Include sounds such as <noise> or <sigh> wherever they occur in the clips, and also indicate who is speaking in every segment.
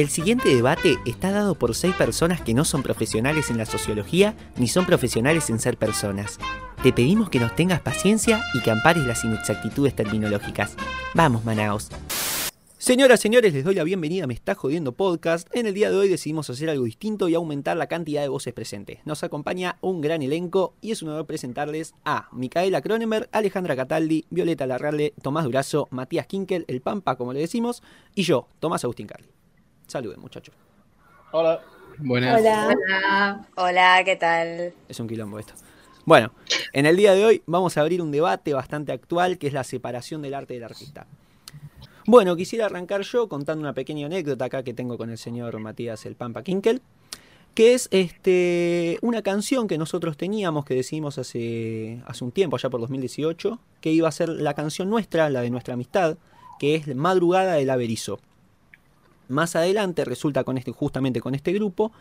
Speaker 1: El siguiente debate está dado por seis personas que no son profesionales en la sociología ni son profesionales en ser personas. Te pedimos que nos tengas paciencia y que ampares las inexactitudes terminológicas. Vamos, Manaos. Señoras, señores, les doy la bienvenida a Me Está Jodiendo Podcast. En el día de hoy decidimos hacer algo distinto y aumentar la cantidad de voces presentes. Nos acompaña un gran elenco y es un honor presentarles a Micaela Cronemer, Alejandra Cataldi, Violeta Larralde, Tomás Durazo, Matías Kinkel, el Pampa, como le decimos, y yo, Tomás Agustín Carli. Saluden, muchachos.
Speaker 2: Hola.
Speaker 3: Buenas.
Speaker 4: Hola. Hola, ¿qué tal?
Speaker 1: Es un quilombo esto. Bueno, en el día de hoy vamos a abrir un debate bastante actual que es la separación del arte del artista. Bueno, quisiera arrancar yo contando una pequeña anécdota acá que tengo con el señor Matías el Pampa Kinkel, que es este, una canción que nosotros teníamos, que decidimos hace, hace un tiempo, allá por 2018, que iba a ser la canción nuestra, la de nuestra amistad, que es Madrugada del Averizo. Más adelante resulta con este, justamente con este grupo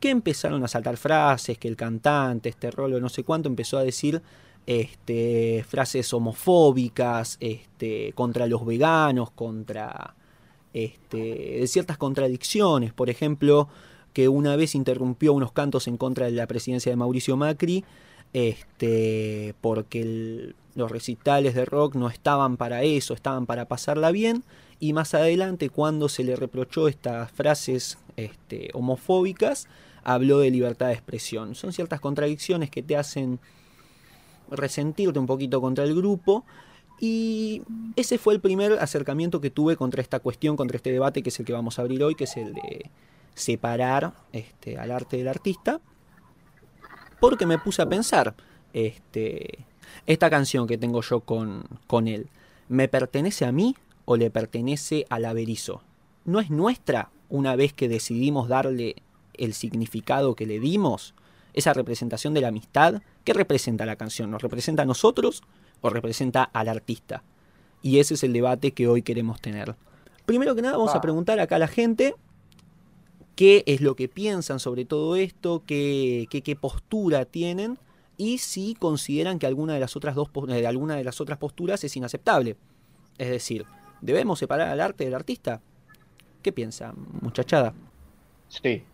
Speaker 1: que empezaron a saltar frases, que el cantante, este rolo no sé cuánto, empezó a decir este, frases homofóbicas este, contra los veganos, contra este, ciertas contradicciones, por ejemplo, que una vez interrumpió unos cantos en contra de la presidencia de Mauricio Macri, este, porque los recitales de rock no estaban para eso, estaban para pasarla bien, y más adelante cuando se le reprochó estas frases este, homofóbicas, habló de libertad de expresión. Son ciertas contradicciones que te hacen resentirte un poquito contra el grupo. Y ese fue el primer acercamiento que tuve contra esta cuestión, contra este debate que es el que vamos a abrir hoy, que es el de separar este, al arte del artista. Porque me puse a pensar, este, esta canción que tengo yo con, con él, ¿me pertenece a mí o le pertenece al averizo? ¿No es nuestra una vez que decidimos darle el significado que le dimos? Esa representación de la amistad, ¿qué representa la canción? ¿Nos representa a nosotros o representa al artista? Y ese es el debate que hoy queremos tener. Primero que nada vamos a preguntar acá a la gente qué es lo que piensan sobre todo esto, qué, qué, qué postura tienen y si consideran que alguna de las otras dos de alguna de las otras posturas es inaceptable. Es decir, ¿debemos separar al arte del artista? ¿Qué piensa, muchachada?
Speaker 2: Sí.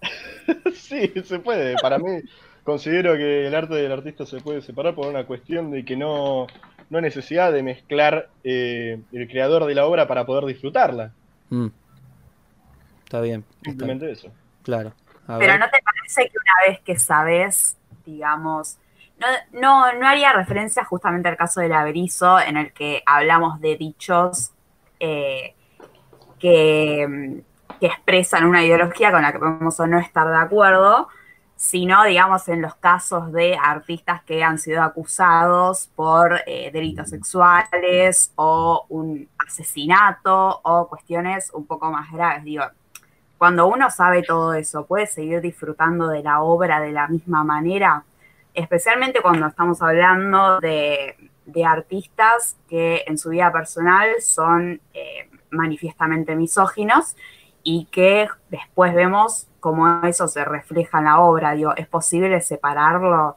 Speaker 2: <laughs> sí, se puede. Para mí, considero que el arte del artista se puede separar por una cuestión de que no, no hay necesidad de mezclar eh, el creador de la obra para poder disfrutarla.
Speaker 1: Mm. Está bien.
Speaker 2: Simplemente eso.
Speaker 1: Claro.
Speaker 4: Pero ¿no te parece que una vez que sabes, digamos, no, no, no haría referencia justamente al caso del averizo en el que hablamos de dichos eh, que, que, expresan una ideología con la que podemos o no estar de acuerdo, sino, digamos, en los casos de artistas que han sido acusados por eh, delitos sexuales o un asesinato o cuestiones un poco más graves. Digo, cuando uno sabe todo eso, puede seguir disfrutando de la obra de la misma manera, especialmente cuando estamos hablando de, de artistas que en su vida personal son eh, manifiestamente misóginos y que después vemos cómo eso se refleja en la obra. Digo, ¿es posible separarlo?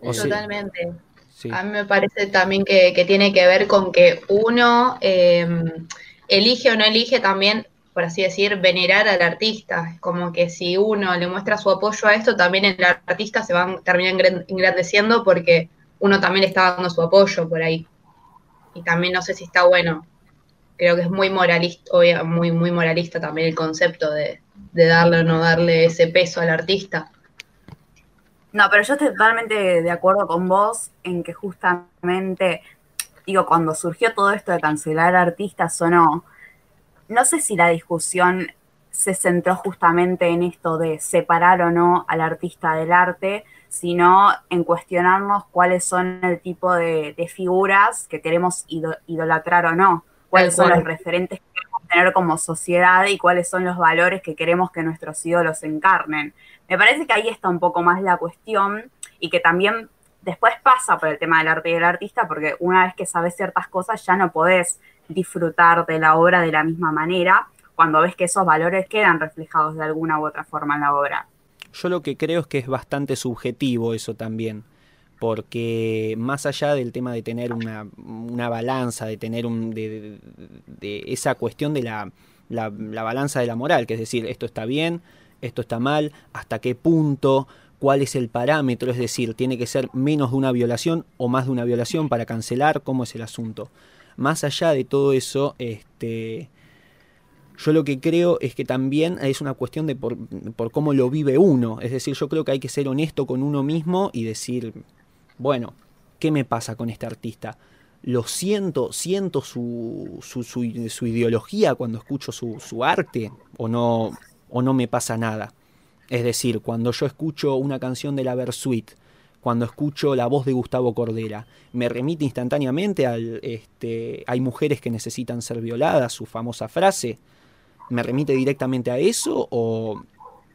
Speaker 3: Totalmente. A mí me parece también que, que, tiene que ver con que uno eh, elige o no elige también por así decir, venerar al artista. Es como que si uno le muestra su apoyo a esto, también el artista se va a terminar engrandeciendo porque uno también le está dando su apoyo por ahí. Y también no sé si está bueno. Creo que es muy moralista, muy, muy moralista también el concepto de, de darle o no darle ese peso al artista.
Speaker 4: No, pero yo estoy totalmente de acuerdo con vos en que justamente, digo, cuando surgió todo esto de cancelar artistas o no, no sé si la discusión se centró justamente en esto de separar o no al artista del arte, sino en cuestionarnos cuáles son el tipo de, figuras que queremos idolatrar o no, cuáles son los referentes que queremos tener como sociedad y cuáles son los valores que queremos que nuestros ídolos encarnen. Me parece que ahí está un poco más la cuestión y que también después pasa por el tema del arte y del artista, porque una vez que sabes ciertas cosas ya no podés disfrutar de la obra de la misma manera cuando ves que esos valores quedan reflejados de alguna u otra forma en la obra.
Speaker 1: Yo lo que creo es que es bastante subjetivo eso también, porque más allá del tema de tener una, balanza, de tener un, de, esa cuestión de la, la, balanza de la moral, que es decir, esto está bien, esto está mal, hasta qué punto, cuál es el parámetro, es decir, tiene que ser menos de una violación o más de una violación para cancelar, cómo es el asunto. Más allá de todo eso, este, yo lo que creo es que también es una cuestión de por, cómo lo vive uno. Es decir, yo creo que hay que ser honesto con uno mismo y decir, bueno, ¿qué me pasa con este artista? Lo siento, siento su, su, ideología cuando escucho su, arte o no, o no me pasa nada. Es decir, cuando yo escucho una canción de la Versuit, cuando escucho la voz de Gustavo Cordera, me remite instantáneamente al este, hay mujeres que necesitan ser violadas, su famosa frase. ¿Me remite directamente a eso o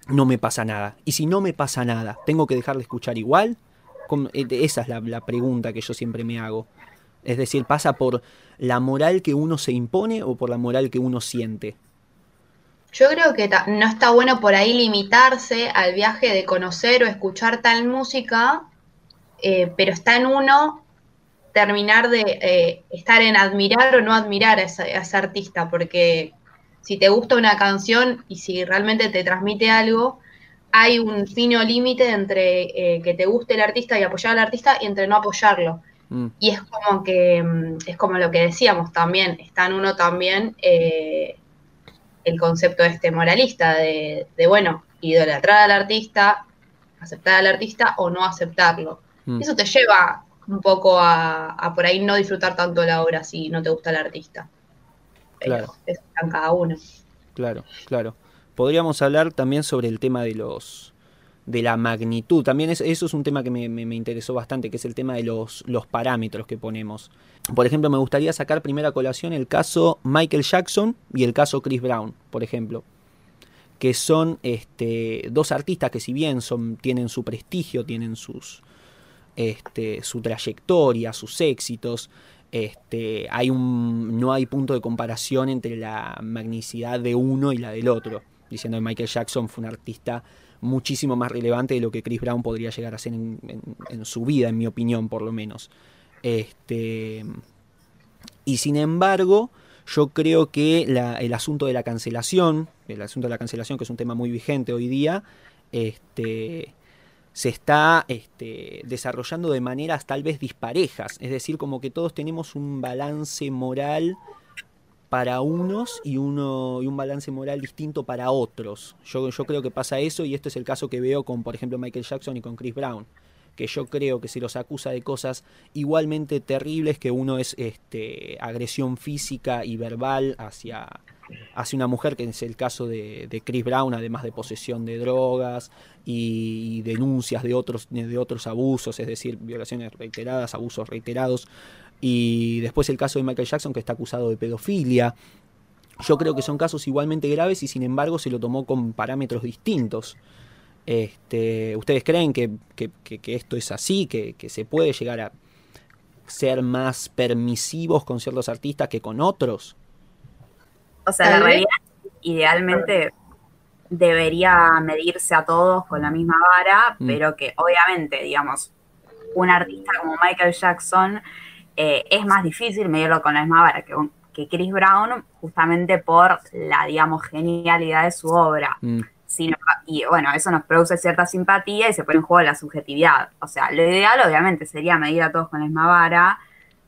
Speaker 1: no me pasa nada? Y si no me pasa nada, ¿tengo que dejar de escuchar igual? Eh, esa es la, pregunta que yo siempre me hago. Es decir, ¿pasa por la moral que uno se impone o por la moral que uno siente?
Speaker 3: Yo creo que no está bueno por ahí limitarse al viaje de conocer o escuchar tal música, eh, pero está en uno terminar de eh, estar en admirar o no admirar a ese artista, porque si te gusta una canción y si realmente te transmite algo, hay un fino límite entre eh, que te guste el artista y apoyar al artista y entre no apoyarlo. Mm. Y es como que, mm, es como lo que decíamos también, está en uno también eh, el concepto de este moralista, de, bueno, idolatrar al artista, aceptar al artista o no aceptarlo. Mm. Eso te lleva un poco a, por ahí no disfrutar tanto la obra si no te gusta el artista.
Speaker 1: claro.
Speaker 3: Eso cada uno.
Speaker 1: Claro, claro podríamos hablar también sobre el tema de los de la magnitud. También eso es un tema que me, interesó bastante, que es el tema de los, los parámetros que ponemos. Por ejemplo, me gustaría sacar primera colación el caso Michael Jackson y el caso Chris Brown, por ejemplo. Que son este, dos artistas que si bien son, tienen su prestigio, tienen sus, este, su trayectoria, sus éxitos, este, hay un, no hay punto de comparación entre la magnicidad de uno y la del otro diciendo que Michael Jackson fue un artista muchísimo más relevante de lo que Chris Brown podría llegar a ser en, su vida, en mi opinión, por lo menos. Este, y sin embargo, yo creo que el asunto de la cancelación, el asunto de la cancelación, que es un tema muy vigente hoy día, se está este, desarrollando de maneras tal vez disparejas. Es decir, como que todos tenemos un balance moral para unos y, uno, y un balance moral distinto para otros. Yo, yo creo que pasa eso y este es el caso que veo con, por ejemplo, Michael Jackson y con Chris Brown que yo creo que se los acusa de cosas igualmente terribles que uno es este, agresión física y verbal hacia, hacia una mujer, que es el caso de, de Chris Brown, además de posesión de drogas y, denuncias de otros, de otros abusos, es decir, violaciones reiteradas, abusos reiterados. Y después el caso de Michael Jackson que está acusado de pedofilia. Yo creo que son casos igualmente graves y sin embargo se lo tomó con parámetros distintos. Este, ¿Ustedes creen que, esto es así, que, se puede llegar a ser más permisivos con ciertos artistas que con otros?
Speaker 4: O sea, la realidad idealmente debería medirse a todos con la misma vara, mm. pero que obviamente, digamos, un artista como Michael Jackson eh, es más difícil medirlo con la misma vara que, que, Chris Brown, justamente por la, digamos, genialidad de su obra. Mm. Y bueno, eso nos produce cierta simpatía y se pone en juego la subjetividad. O sea, lo ideal obviamente sería medir a todos con la misma vara,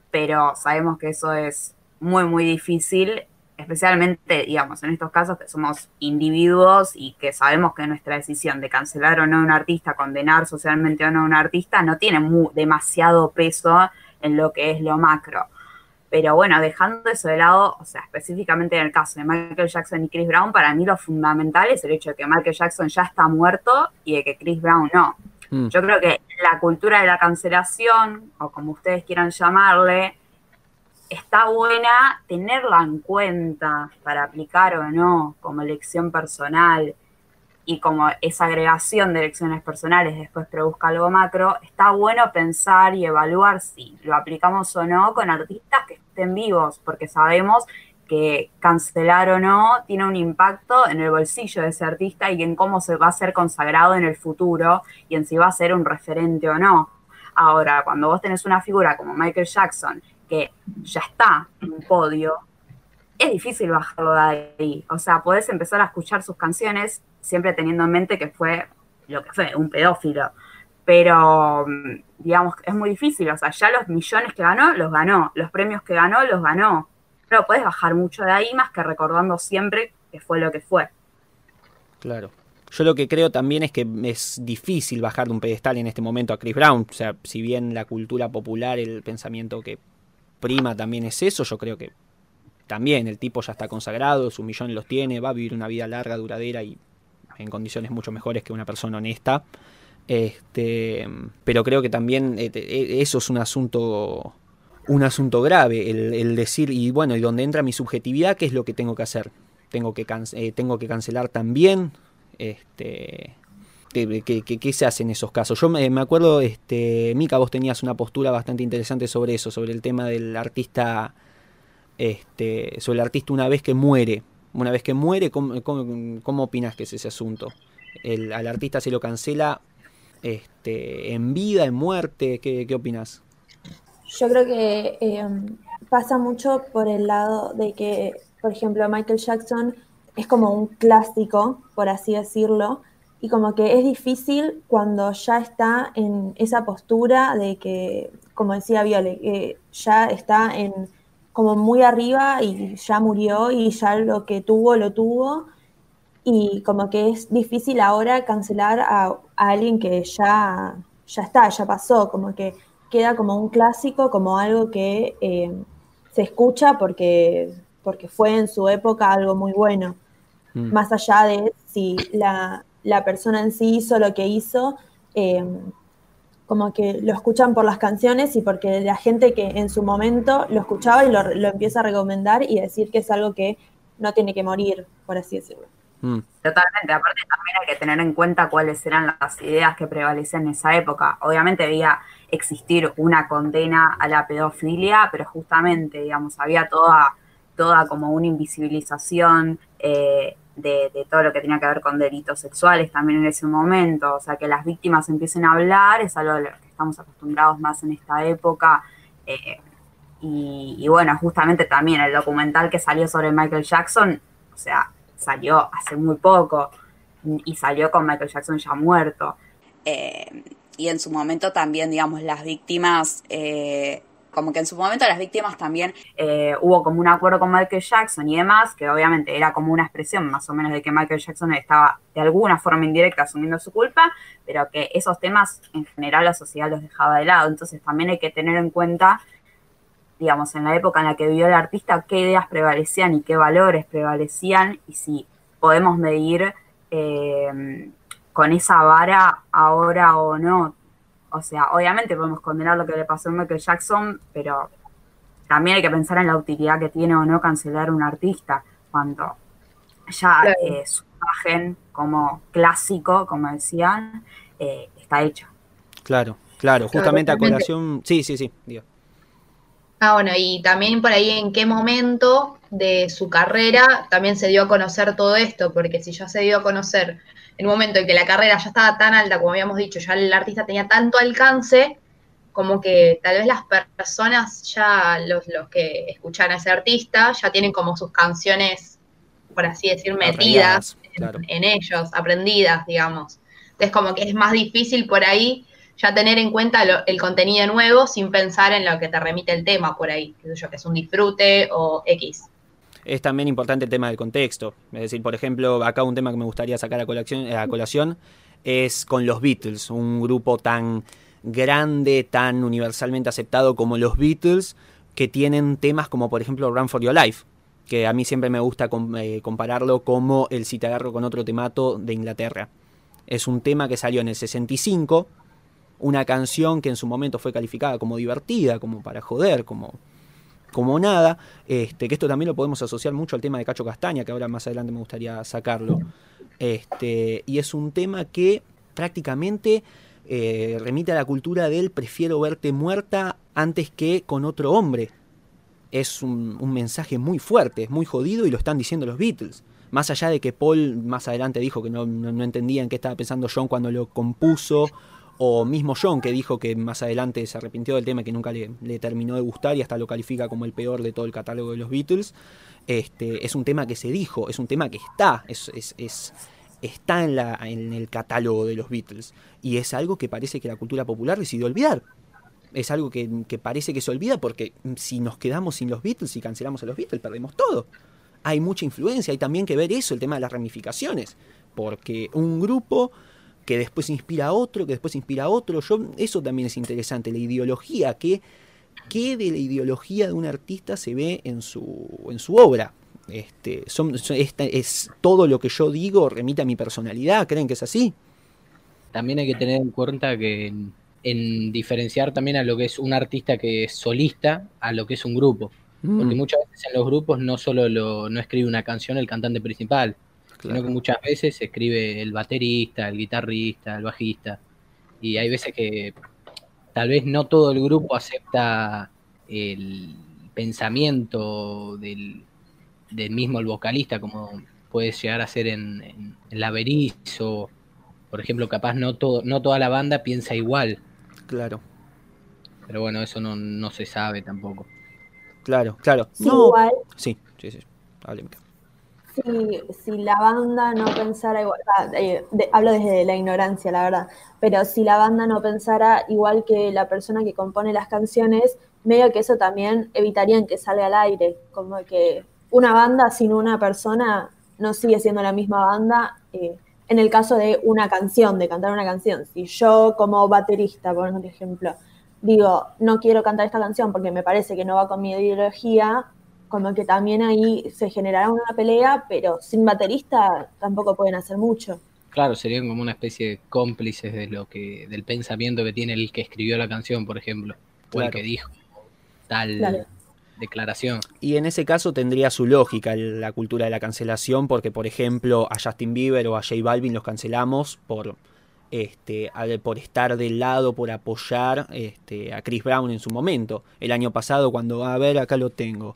Speaker 4: pero sabemos que eso es muy, muy difícil, especialmente, digamos, en estos casos que somos individuos y que sabemos que nuestra decisión de cancelar o no a un artista, condenar socialmente o no a un artista, no tiene demasiado peso en lo que es lo macro. Pero bueno, dejando eso de lado, o sea, específicamente en el caso de Michael Jackson y Chris Brown, para mí lo fundamental es el hecho de que Michael Jackson ya está muerto y de que Chris Brown no. Mm. Yo creo que la cultura de la cancelación, o como ustedes quieran llamarle, está buena tenerla en cuenta para aplicar o no como elección personal y como esa agregación de elecciones personales después produzca algo macro, está bueno pensar y evaluar si lo aplicamos o no con artistas que estén vivos, porque sabemos que cancelar o no tiene un impacto en el bolsillo de ese artista y en cómo se va a ser consagrado en el futuro y en si va a ser un referente o no. Ahora, cuando vos tenés una figura como Michael Jackson, que ya está en un podio, es difícil bajarlo de ahí. O sea, podés empezar a escuchar sus canciones siempre teniendo en mente que fue lo que fue, un pedófilo. Pero, digamos, es muy difícil. O sea, ya los millones que ganó, los ganó. Los premios que ganó, los ganó. Pero puedes bajar mucho de ahí más que recordando siempre que fue lo que fue.
Speaker 1: Claro. Yo lo que creo también es que es difícil bajar de un pedestal en este momento a Chris Brown. O sea, si bien la cultura popular, el pensamiento que prima también es eso, yo creo que también el tipo ya está consagrado, su millón los tiene, va a vivir una vida larga, duradera y en condiciones mucho mejores que una persona honesta. Este, pero creo que también eh, eh, eso es un asunto un asunto grave, el, decir, y bueno, y donde entra mi subjetividad, ¿qué es lo que tengo que hacer? Tengo que, eh, tengo que cancelar también, este, ¿qué, se hace en esos casos? Yo me, acuerdo, este, Mika, vos tenías una postura bastante interesante sobre eso, sobre el tema del artista este, sobre el artista una vez que muere. Una vez que muere, ¿cómo, opinas que es ese asunto? Al artista se lo cancela este, en vida, en muerte, ¿qué, qué opinas?
Speaker 5: Yo creo que em, pasa mucho por el lado de que, por ejemplo, Michael Jackson es como un clásico, por así decirlo, y como que es difícil cuando ya está en esa postura de que, como decía Viole, ya está en como muy arriba y ya murió y ya lo que tuvo, lo tuvo. Y como que es difícil ahora cancelar a, alguien que ya, ya está, ya pasó, como que queda como un clásico, como algo que eh, se escucha porque, porque fue en su época algo muy bueno. Mm. Más allá de si la, persona en sí hizo lo que hizo, eh, como que lo escuchan por las canciones y porque la gente que en su momento lo escuchaba y lo, empieza a recomendar y decir que es algo que no tiene que morir, por así decirlo.
Speaker 4: Mm. Totalmente, aparte también hay que tener en cuenta cuáles eran las ideas que prevalecían en esa época. Obviamente debía existir una condena a la pedofilia, pero justamente, digamos, había toda, toda como una invisibilización eh, de, todo lo que tenía que ver con delitos sexuales también en ese momento. O sea, que las víctimas empiecen a hablar es algo a lo que estamos acostumbrados más en esta época. Eh, y, bueno, justamente también el documental que salió sobre Michael Jackson, o sea, salió hace muy poco y salió con Michael Jackson ya muerto. Eh, y en su momento también, digamos, las víctimas eh, como que en su momento las víctimas también eh, hubo como un acuerdo con Michael Jackson y demás, que obviamente era como una expresión más o menos de que Michael Jackson estaba de alguna forma indirecta asumiendo su culpa, pero que esos temas en general la sociedad los dejaba de lado. Entonces también hay que tener en cuenta, digamos, en la época en la que vivió el artista, qué ideas prevalecían y qué valores prevalecían y si podemos medir eh, con esa vara ahora o no o sea, obviamente podemos condenar lo que le pasó a Michael Jackson, pero también hay que pensar en la utilidad que tiene o no cancelar un artista cuando ya eh, su imagen como clásico, como decían, eh, está hecha.
Speaker 1: Claro, claro, justamente a colación. Sí, sí, sí, digo.
Speaker 3: Ah, bueno, y también por ahí en qué momento de su carrera también se dio a conocer todo esto, porque si ya se dio a conocer en un momento en que la carrera ya estaba tan alta, como habíamos dicho, ya el artista tenía tanto alcance, como que tal vez las personas ya, los, los que escuchan a ese artista, ya tienen como sus canciones, por así decir, metidas en, ellos, aprendidas, digamos. Entonces como que es más difícil por ahí ya tener en cuenta el contenido nuevo sin pensar en lo que te remite el tema por ahí, que es un disfrute o X
Speaker 1: es también importante el tema del contexto. Es decir, por ejemplo, acá un tema que me gustaría sacar a colación, es con los Beatles, un grupo tan grande, tan universalmente aceptado como los Beatles, que tienen temas como por ejemplo Run for Your Life, que a mí siempre me gusta eh, compararlo como el Si te agarro con otro temato de Inglaterra. Es un tema que salió en el 65, una canción que en su momento fue calificada como divertida, como para joder, como como nada, este, que esto también lo podemos asociar mucho al tema de Cacho Castaña, que ahora más adelante me gustaría sacarlo. Este, y es un tema que prácticamente eh, remite a la cultura del prefiero verte muerta antes que con otro hombre. Es un, mensaje muy fuerte, muy jodido y lo están diciendo los Beatles. Más allá de que Paul más adelante dijo que no, no, entendía en qué estaba pensando John cuando lo compuso O mismo John, que dijo que más adelante se arrepintió del tema que nunca le, terminó de gustar y hasta lo califica como el peor de todo el catálogo de los Beatles. Este, es un tema que se dijo, es un tema que está, es, es, está en, la, en el catálogo de los Beatles. Y es algo que parece que la cultura popular decidió olvidar. Es algo que, que parece que se olvida porque si nos quedamos sin los Beatles y cancelamos a los Beatles, perdemos todo. Hay mucha influencia, hay también que ver eso, el tema de las ramificaciones. Porque un grupo que después inspira a otro, que después inspira a otro. Yo, eso también es interesante, la ideología, que, qué de la ideología de un artista se ve en su, en su obra. Este, son, es todo lo que yo digo remite a mi personalidad, ¿creen que es así?
Speaker 6: También hay que tener en cuenta que en, diferenciar también a lo que es un artista que es solista a lo que es un grupo. Porque mm. muchas veces en los grupos no solo lo, no escribe una canción el cantante principal, sino que muchas veces se escribe el baterista, el guitarrista, el bajista, y hay veces que tal vez no todo el grupo acepta el pensamiento del, mismo el vocalista, como puede llegar a ser en, en, La Berizo, por ejemplo, capaz no, todo, no toda la banda piensa igual.
Speaker 1: Claro.
Speaker 6: Pero bueno, eso no, se sabe tampoco.
Speaker 1: Claro, claro.
Speaker 5: Sí, igual.
Speaker 1: Sí, sí, sí. Hábleme
Speaker 5: si, si la banda no pensara igual, eh, hablo desde la ignorancia, la verdad, pero si la banda no pensara igual que la persona que compone las canciones, medio que eso también evitaría que salga al aire, como que una banda sin una persona no sigue siendo la misma banda. Eh, en el caso de una canción, de cantar una canción, si yo como baterista, por ejemplo, digo, no quiero cantar esta canción porque me parece que no va con mi ideología, como que también ahí se generará una pelea, pero sin baterista tampoco pueden hacer mucho.
Speaker 6: Claro, serían como una especie de cómplices de lo que, del pensamiento que tiene el que escribió la canción, por ejemplo, o el que dijo tal declaración.
Speaker 1: Y en ese caso tendría su lógica la cultura de la cancelación, porque por ejemplo a Justin Bieber o a J Balvin los cancelamos por este, por estar del lado, por apoyar este, a Chris Brown en su momento. El año pasado, cuando, a ver, acá lo tengo,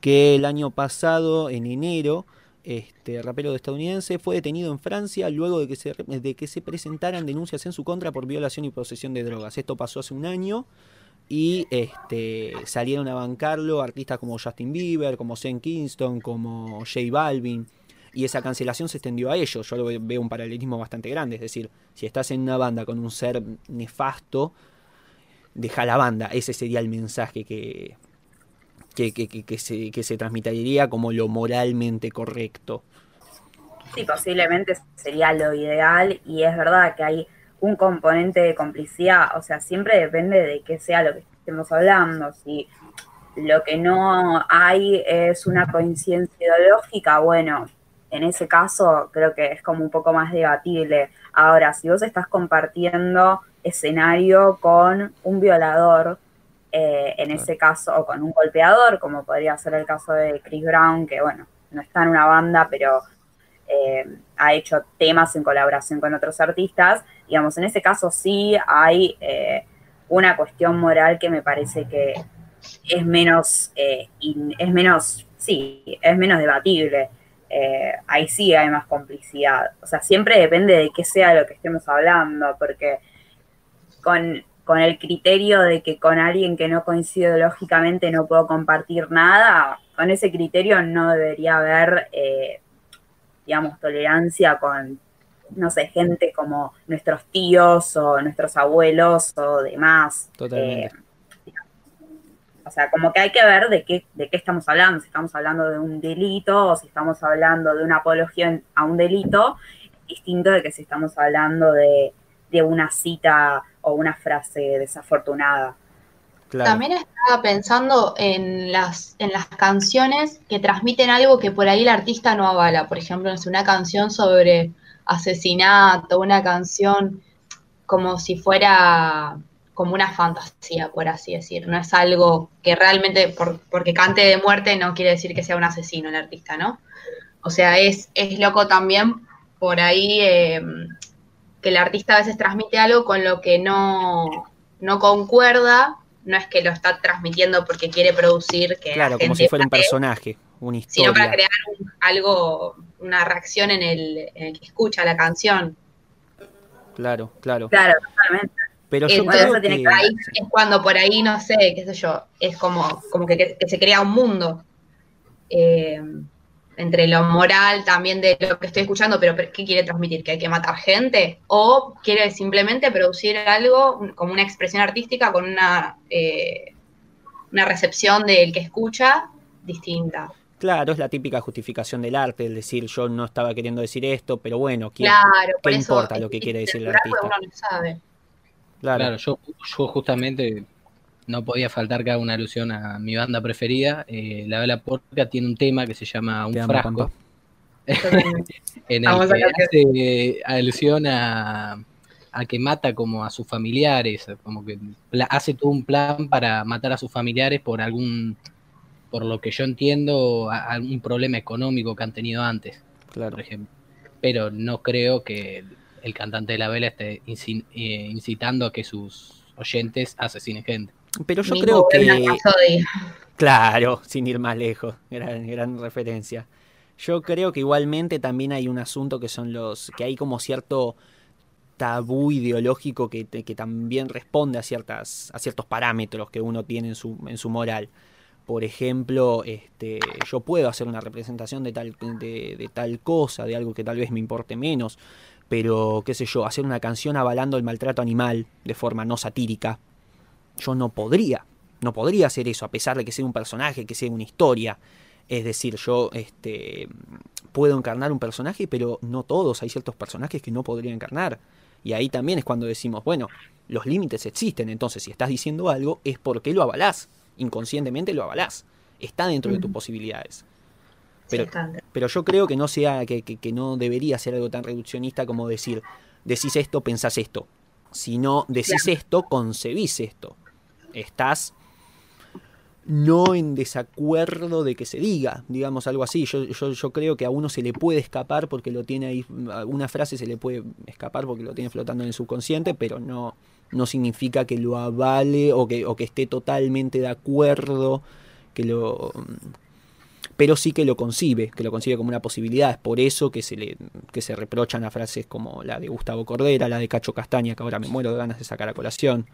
Speaker 1: que el año pasado, en enero, este rapero estadounidense fue detenido en Francia luego de que, se, de que se presentaran denuncias en su contra por violación y posesión de drogas. Esto pasó hace un año y este, salieron a bancarlo artistas como Justin Bieber, como Sean Kingston, como J Balvin. Y esa cancelación se extendió a ellos. Yo veo un paralelismo bastante grande. Es decir, si estás en una banda con un ser nefasto, deja la banda. Ese sería el mensaje que, que, se, que se transmitiría como lo moralmente correcto.
Speaker 4: Sí, posiblemente sería lo ideal y es verdad que hay un componente de complicidad, o sea, siempre depende de qué sea lo que estemos hablando, si lo que no hay es una coincidencia ideológica, bueno, en ese caso creo que es como un poco más debatible. Ahora, si vos estás compartiendo escenario con un violador, eh, en ese caso, o con un golpeador, como podría ser el caso de Chris Brown, que bueno, no está en una banda, pero eh, ha hecho temas en colaboración con otros artistas. Digamos, en ese caso sí hay eh, una cuestión moral que me parece que es menos, es menos, sí, es menos debatible. ahí sí hay más complicidad. O sea, siempre depende de qué sea lo que estemos hablando, porque con con el criterio de que con alguien que no coincide lógicamente no puedo compartir nada, con ese criterio no debería haber, eh, digamos, tolerancia con, no sé, gente como nuestros tíos o nuestros abuelos o demás.
Speaker 1: Totalmente.
Speaker 4: Eh, o sea, como que hay que ver de qué, de qué estamos hablando, si estamos hablando de un delito o si estamos hablando de una apología a un delito, distinto de que si estamos hablando de de una cita o una frase desafortunada.
Speaker 3: También estaba pensando en las, en las canciones que transmiten algo que por ahí el artista no avala. Por ejemplo, es una canción sobre asesinato, una canción como si fuera como una fantasía, por así decir. No es algo que realmente, porque cante de muerte, no quiere decir que sea un asesino el artista, ¿no? O sea, es, es loco también por ahí eh, que el artista a veces transmite algo con lo que no, no concuerda, no es que lo está transmitiendo porque quiere producir que...
Speaker 1: Claro, como si fuera un personaje, una historia.
Speaker 3: Sino para crear algo, una reacción en el, que escucha la canción.
Speaker 1: Claro, claro.
Speaker 4: Claro,
Speaker 3: totalmente. Pero yo creo que... es cuando por ahí, no sé, qué sé yo, es como, como que, se crea un mundo. Eh, entre lo moral también de lo que estoy escuchando, pero ¿qué quiere transmitir? ¿Que hay que matar gente? ¿O quiere simplemente producir algo como una expresión artística con una, eh, una recepción del que escucha distinta?
Speaker 1: Claro, es la típica justificación del arte, el decir yo no estaba queriendo decir esto, pero bueno, ¿qué, importa lo que quiere decir el artista? Uno no sabe.
Speaker 6: Claro, yo, yo justamente no podía faltar que haga una alusión a mi banda preferida. Eh, la Vela Porca tiene un tema que se llama Un Frasco. <laughs> en el que hace alusión a, que mata como a sus familiares, como que hace todo un plan para matar a sus familiares por algún, por lo que yo entiendo, algún problema económico que han tenido antes, claro. por ejemplo. Pero no creo que el cantante de la vela esté eh, incitando a que sus oyentes asesinen gente.
Speaker 1: Pero yo creo que. Claro, <laughs> sin ir más lejos. Gran, gran referencia. Yo creo que igualmente también hay un asunto que son los. que hay como cierto tabú ideológico que, que también responde a ciertas. a ciertos parámetros que uno tiene en su, en su moral. Por ejemplo, este, yo puedo hacer una representación de tal, de, de tal cosa, de algo que tal vez me importe menos, pero qué sé yo, hacer una canción avalando el maltrato animal de forma no satírica, yo no podría, no podría hacer eso, a pesar de que sea un personaje, que sea una historia. Es decir, yo este, puedo encarnar un personaje, pero no todos. Hay ciertos personajes que no podría encarnar. Y ahí también es cuando decimos, bueno, los límites existen. Entonces, si estás diciendo algo, es porque lo avalás. Inconscientemente lo avalás. Está dentro de tus posibilidades. Pero, pero, yo creo que no sea, que, que, no debería ser algo tan reduccionista como decir, decís esto, pensás esto. Si no decís esto, concebís esto estás no en desacuerdo de que se diga, digamos algo así. Yo, yo, creo que a uno se le puede escapar porque lo tiene ahí, una frase se le puede escapar porque lo tiene flotando en el subconsciente, pero no, no significa que lo avale o que, o que esté totalmente de acuerdo, que lo pero sí que lo concibe, que lo concibe como una posibilidad. Es por eso que se le que se reprochan a frases como la de Gustavo Cordera, la de Cacho Castaña, que ahora me muero de ganas de sacar a colación.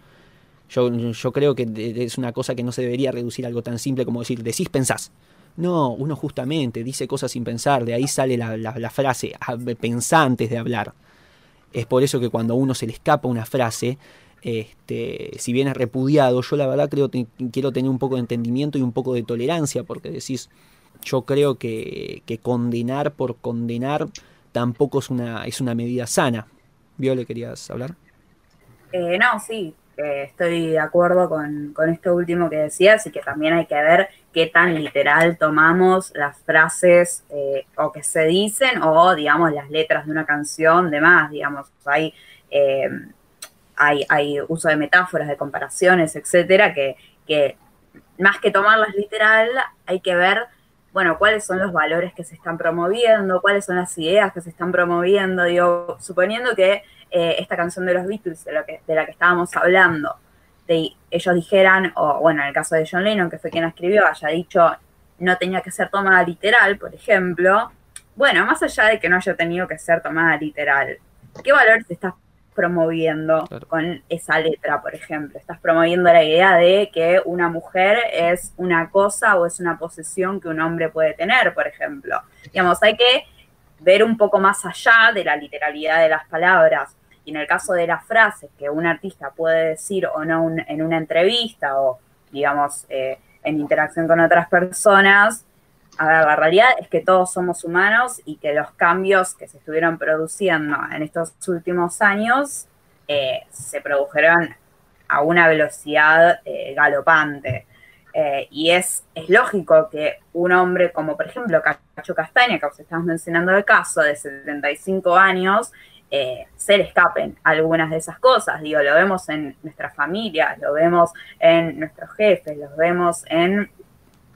Speaker 1: Yo, creo que es una cosa que no se debería reducir a algo tan simple como decir, decís, pensás. No, uno justamente dice cosas sin pensar, de ahí sale la, frase, pensá antes de hablar. Es por eso que cuando a uno se le escapa una frase, este, si bien es repudiado, yo la verdad creo que quiero tener un poco de entendimiento y un poco de tolerancia, porque decís, yo creo que, condenar por condenar tampoco es una, es una medida sana. ¿Viole, querías hablar?
Speaker 4: Eh, no, sí, estoy de acuerdo con, esto último que decías y que también hay que ver qué tan literal tomamos las frases eh, o que se dicen o, digamos, las letras de una canción, demás, digamos, hay, eh, hay, hay, uso de metáforas, de comparaciones, etcétera, que, que más que tomarlas literal, hay que ver bueno, cuáles son los valores que se están promoviendo, cuáles son las ideas que se están promoviendo, digo, suponiendo que eh, esta canción de los Beatles, de, que, de la que estábamos hablando, de, ellos dijeran, o bueno, en el caso de John Lennon, que fue quien la escribió, haya dicho no tenía que ser tomada literal, por ejemplo, bueno, más allá de que no haya tenido que ser tomada literal, ¿qué valor te estás promoviendo con esa letra, por ejemplo? Estás promoviendo la idea de que una mujer es una cosa o es una posesión que un hombre puede tener, por ejemplo. Digamos, hay que ver un poco más allá de la literalidad de las palabras y en el caso de las frases que un artista puede decir o no en una entrevista o, digamos, eh, en interacción con otras personas, a ver, la realidad es que todos somos humanos y que los cambios que se estuvieron produciendo en estos últimos años eh, se produjeron a una velocidad eh, galopante. y es, es lógico que un hombre como, por ejemplo, Cacho Castaña, que os estamos mencionando el caso, de 75 años, eh, se le escapen algunas de esas cosas. Digo, lo vemos en nuestras familias, lo vemos en nuestros jefes, lo vemos en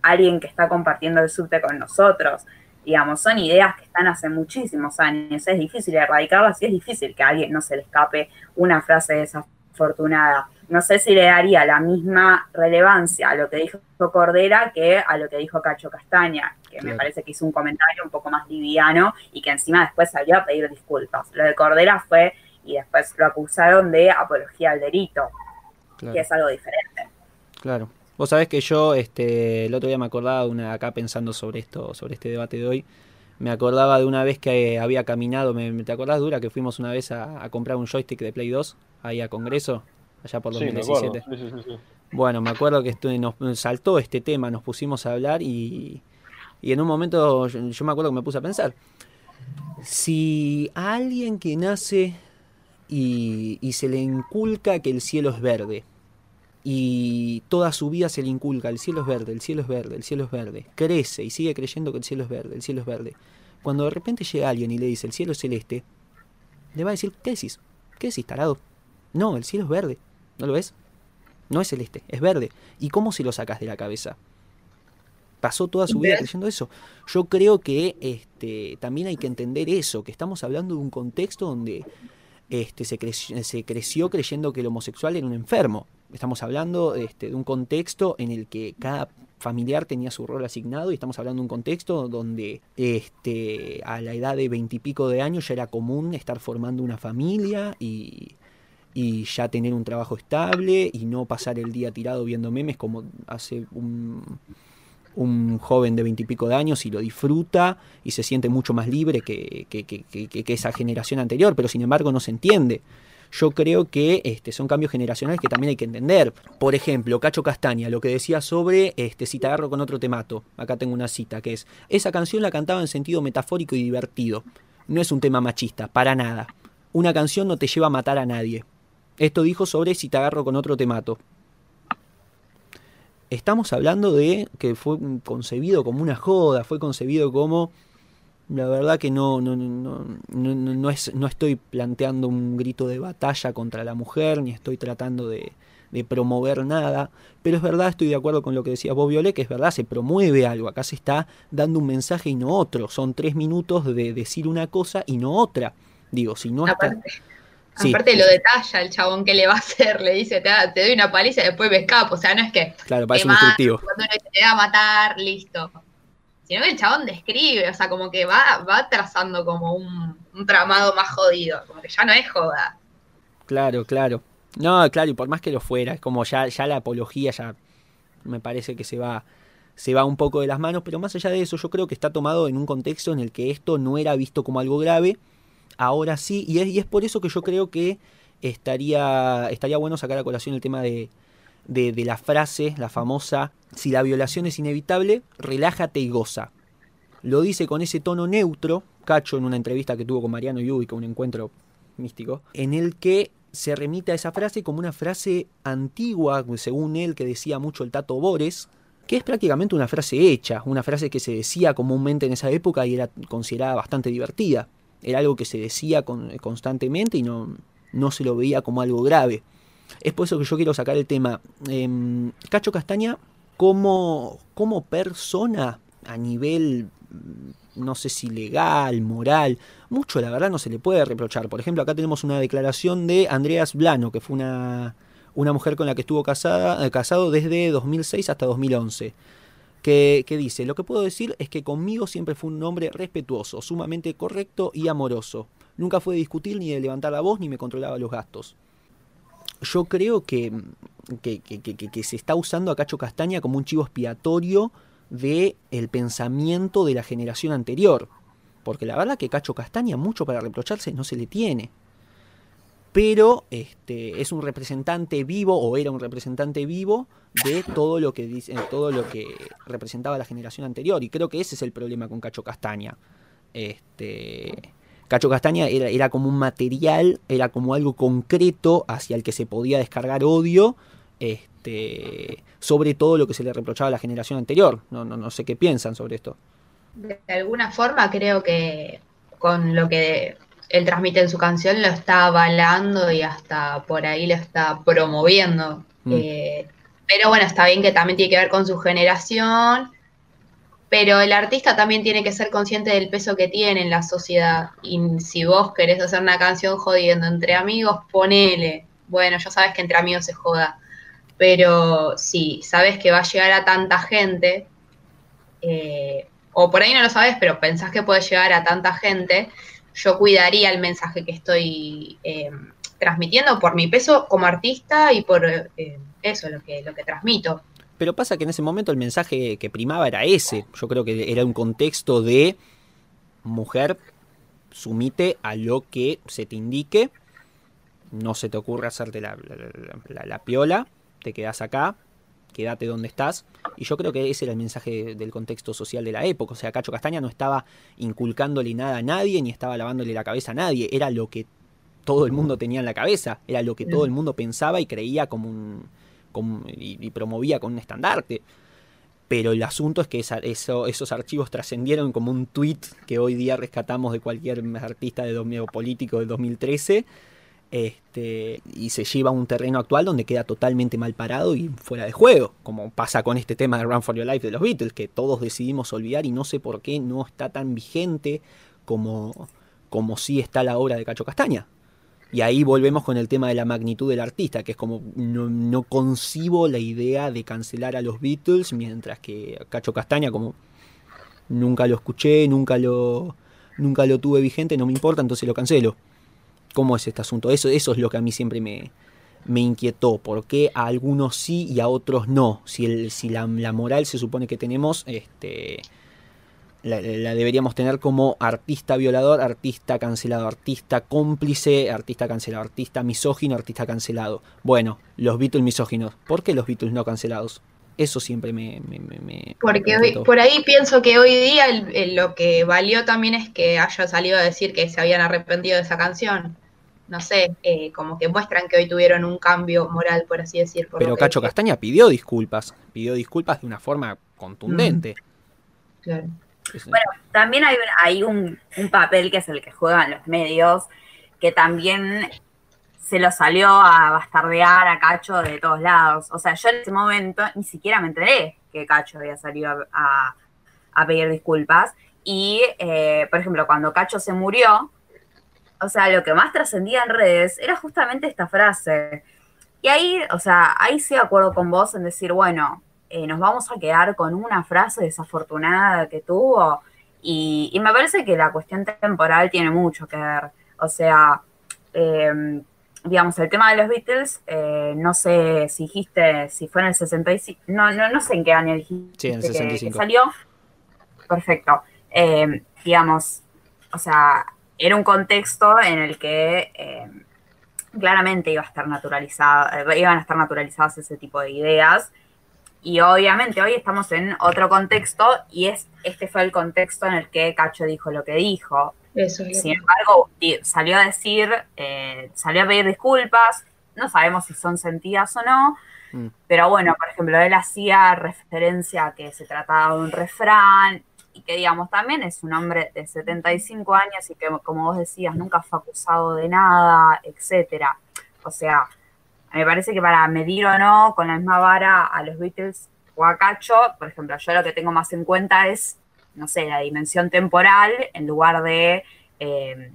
Speaker 4: alguien que está compartiendo el subte con nosotros. Digamos, son ideas que están hace muchísimos años. Es difícil erradicarlas y es difícil que a alguien no se le escape una frase desafortunada no sé si le daría la misma relevancia a lo que dijo Cordera que a lo que dijo Cacho Castaña, que me parece que hizo un comentario un poco más liviano y que encima después salió a pedir disculpas. Lo de Cordera fue y después lo acusaron de apología al delito, que es algo diferente.
Speaker 1: Claro. Vos sabés que yo este, el otro día me acordaba de una, acá pensando sobre esto, sobre este debate de hoy, me acordaba de una vez que había caminado, me, ¿te acordás, Dura, que fuimos una vez a, comprar un joystick de Play 2 ahí a Congreso, allá por 2017? bueno, me acuerdo que nos saltó este tema, nos pusimos a hablar y, y en un momento yo, me acuerdo que me puse a pensar, si a alguien que nace y, y se le inculca que el cielo es verde, y toda su vida se le inculca, el cielo es verde, el cielo es verde, el cielo es verde. Crece y sigue creyendo que el cielo es verde, el cielo es verde. Cuando de repente llega alguien y le dice el cielo es celeste, le va a decir, ¿qué decís? ¿Qué decís, tarado? No, el cielo es verde. ¿No lo ves? No es celeste, es verde. ¿Y cómo se lo sacas de la cabeza? Pasó toda su vida creyendo eso. Yo creo que este, también hay que entender eso, que estamos hablando de un contexto donde este, se, se creció creyendo que el homosexual era un enfermo. Estamos hablando este, de un contexto en el que cada familiar tenía su rol asignado y estamos hablando de un contexto donde este, a la edad de veintipico de años ya era común estar formando una familia y, ya tener un trabajo estable y no pasar el día tirado viendo memes como hace un, joven de veintipico de años y lo disfruta y se siente mucho más libre que, que, esa generación anterior, pero sin embargo no se entiende yo creo que este, son cambios generacionales que también hay que entender. Por ejemplo, Cacho Castaña, lo que decía sobre este, si te agarro con otro temato. Acá tengo una cita que es, esa canción la cantaba en sentido metafórico y divertido. No es un tema machista, para nada. Una canción no te lleva a matar a nadie. Esto dijo sobre si te agarro con otro temato. Estamos hablando de que fue concebido como una joda, fue concebido como la verdad que no, no, no, no, es, no estoy planteando un grito de batalla contra la mujer, ni estoy tratando de, promover nada, pero es verdad, estoy de acuerdo con lo que decía Bob Violet, que es verdad, se promueve algo, acá se está dando un mensaje y no otro, son tres minutos de decir una cosa y no otra. Digo, si no
Speaker 3: Aparte lo detalla el chabón que le va a hacer, le dice, te, te doy una paliza y después me escapo, o sea, no es que...
Speaker 1: Claro, parece un instructivo.
Speaker 3: Cuando te va a matar, listo sino que el chabón describe, o sea, como que va, va trazando como un, tramado más jodido, como que ya no es joda.
Speaker 1: Claro, claro. No, claro, y por más que lo fuera, es como ya, ya la apología ya me parece que se va, se va un poco de las manos, pero más allá de eso, yo creo que está tomado en un contexto en el que esto no era visto como algo grave, ahora sí, y es, por eso que yo creo que estaría, estaría bueno sacar a colación el tema de, de, la frase, la famosa, si la violación es inevitable, relájate y goza. Lo dice con ese tono neutro, Cacho en una entrevista que tuvo con Mariano Yubica, un encuentro místico, en el que se remite a esa frase como una frase antigua, según él, que decía mucho el Tato Bores, que es prácticamente una frase hecha, una frase que se decía comúnmente en esa época y era considerada bastante divertida. Era algo que se decía constantemente y no, no se lo veía como algo grave. Es por eso que yo quiero sacar el tema. Em, Cacho Castaña, como, como persona a nivel, mm, no sé si legal, moral, mucho la verdad no se le puede reprochar. Por ejemplo, acá tenemos una declaración de Andreas Blano, que fue una, una mujer con la que estuvo casada, eh, casado desde 2006 hasta 2011. Que, que, dice, lo que puedo decir es que conmigo siempre fue un hombre respetuoso, sumamente correcto y amoroso. Nunca fue de discutir ni de levantar la voz ni me controlaba los gastos yo creo que, que, se está usando a Cacho Castaña como un chivo expiatorio del el pensamiento de la generación anterior. Porque la verdad que Cacho Castaña mucho para reprocharse no se le tiene. Pero este, es un representante vivo, o era un representante vivo, de todo lo que dice, todo lo que representaba la generación anterior. Y creo que ese es el problema con Cacho Castaña. Este Cacho Castaña era, era como un material, era como algo concreto hacia el que se podía descargar odio, este, sobre todo lo que se le reprochaba a la generación anterior. No, no, no sé qué piensan sobre esto.
Speaker 3: De alguna forma creo que con lo que él transmite en su canción lo está avalando y hasta por ahí lo está promoviendo. Mm. Eh, pero bueno, está bien que también tiene que ver con su generación pero el artista también tiene que ser consciente del peso que tiene en la sociedad. Y si vos querés hacer una canción jodiendo entre amigos, ponele. Bueno, ya sabes que entre amigos se joda. Pero si sabes que va a llegar a tanta gente, eh, o por ahí no lo sabes, pero pensás que puede llegar a tanta gente, yo cuidaría el mensaje que estoy eh, transmitiendo por mi peso como artista y por eh, eso, lo que, lo que transmito.
Speaker 1: Pero pasa que en ese momento el mensaje que primaba era ese. Yo creo que era un contexto de mujer, sumite a lo que se te indique. No se te ocurre hacerte la, la piola. Te quedas acá, quédate donde estás. Y yo creo que ese era el mensaje del contexto social de la época. O sea, Cacho Castaña no estaba inculcándole nada a nadie, ni estaba lavándole la cabeza a nadie. Era lo que todo el mundo tenía en la cabeza. Era lo que todo el mundo pensaba y creía como un. y, promovía con un estandarte. Pero el asunto es que esos archivos trascendieron como un tweet que hoy día rescatamos de cualquier artista de político del 2013 este, y se lleva a un terreno actual donde queda totalmente mal parado y fuera de juego, como pasa con este tema de Run for Your Life de los Beatles, que todos decidimos olvidar y no sé por qué no está tan vigente como, como si está la obra de Cacho Castaña. Y ahí volvemos con el tema de la magnitud del artista, que es como no, no concibo la idea de cancelar a los Beatles, mientras que Cacho Castaña, como nunca lo escuché, nunca lo, nunca lo tuve vigente, no me importa, entonces lo cancelo cómo es este asunto. Eso, eso es lo que a mí siempre me, me inquietó. ¿Por qué a algunos sí y a otros no? Si, el, si la, moral se supone que tenemos, este, la, deberíamos tener como artista violador, artista cancelado, artista cómplice, artista cancelado, artista misógino, artista cancelado. Bueno, los Beatles misóginos. ¿Por qué los Beatles no cancelados? Eso siempre me...
Speaker 3: Porque por ahí pienso que hoy día lo que valió también es que haya salido a decir que se habían arrepentido de esa canción no sé, eh, como que muestran que hoy tuvieron un cambio moral, por así decir.
Speaker 1: Pero Cacho Castaña pidió disculpas, pidió disculpas de una forma contundente.
Speaker 4: Claro. Bueno, también hay, un, hay un, papel que es el que juegan los medios, que también se lo salió a bastardear a Cacho de todos lados. O sea, yo en ese momento ni siquiera me enteré que Cacho había salido a, pedir disculpas. Y, eh, por ejemplo, cuando Cacho se murió, o sea, lo que más trascendía en redes era justamente esta frase. Y ahí, o sea, ahí sí acuerdo con vos en decir, bueno, eh, nos vamos a quedar con una frase desafortunada que tuvo. Y, me parece que la cuestión temporal tiene mucho que ver. O sea, em, digamos, el tema de los Beatles, eh, no sé si dijiste, si fue en el 65, no, no, no sé en qué año dijiste
Speaker 1: sí, en el 65.
Speaker 4: Que, salió. Perfecto. Em, digamos, o sea, era un contexto en el que eh, claramente iba a estar naturalizado, eh, iban a estar naturalizadas ese tipo de ideas. Y obviamente hoy estamos en otro contexto y es, este fue el contexto en el que Cacho dijo lo que dijo. Sin embargo, salió a decir, eh, salió a pedir disculpas, no sabemos si son sentidas o no, mm. pero bueno, por ejemplo, él hacía referencia a que se trataba de un refrán y que digamos también es un hombre de 75 años y que como vos decías nunca fue acusado de nada, etcétera. O sea, me parece que para medir o no con la misma vara a los Beatles o a Cacho, por ejemplo, yo lo que tengo más en cuenta es, no sé, la dimensión temporal en lugar de eh,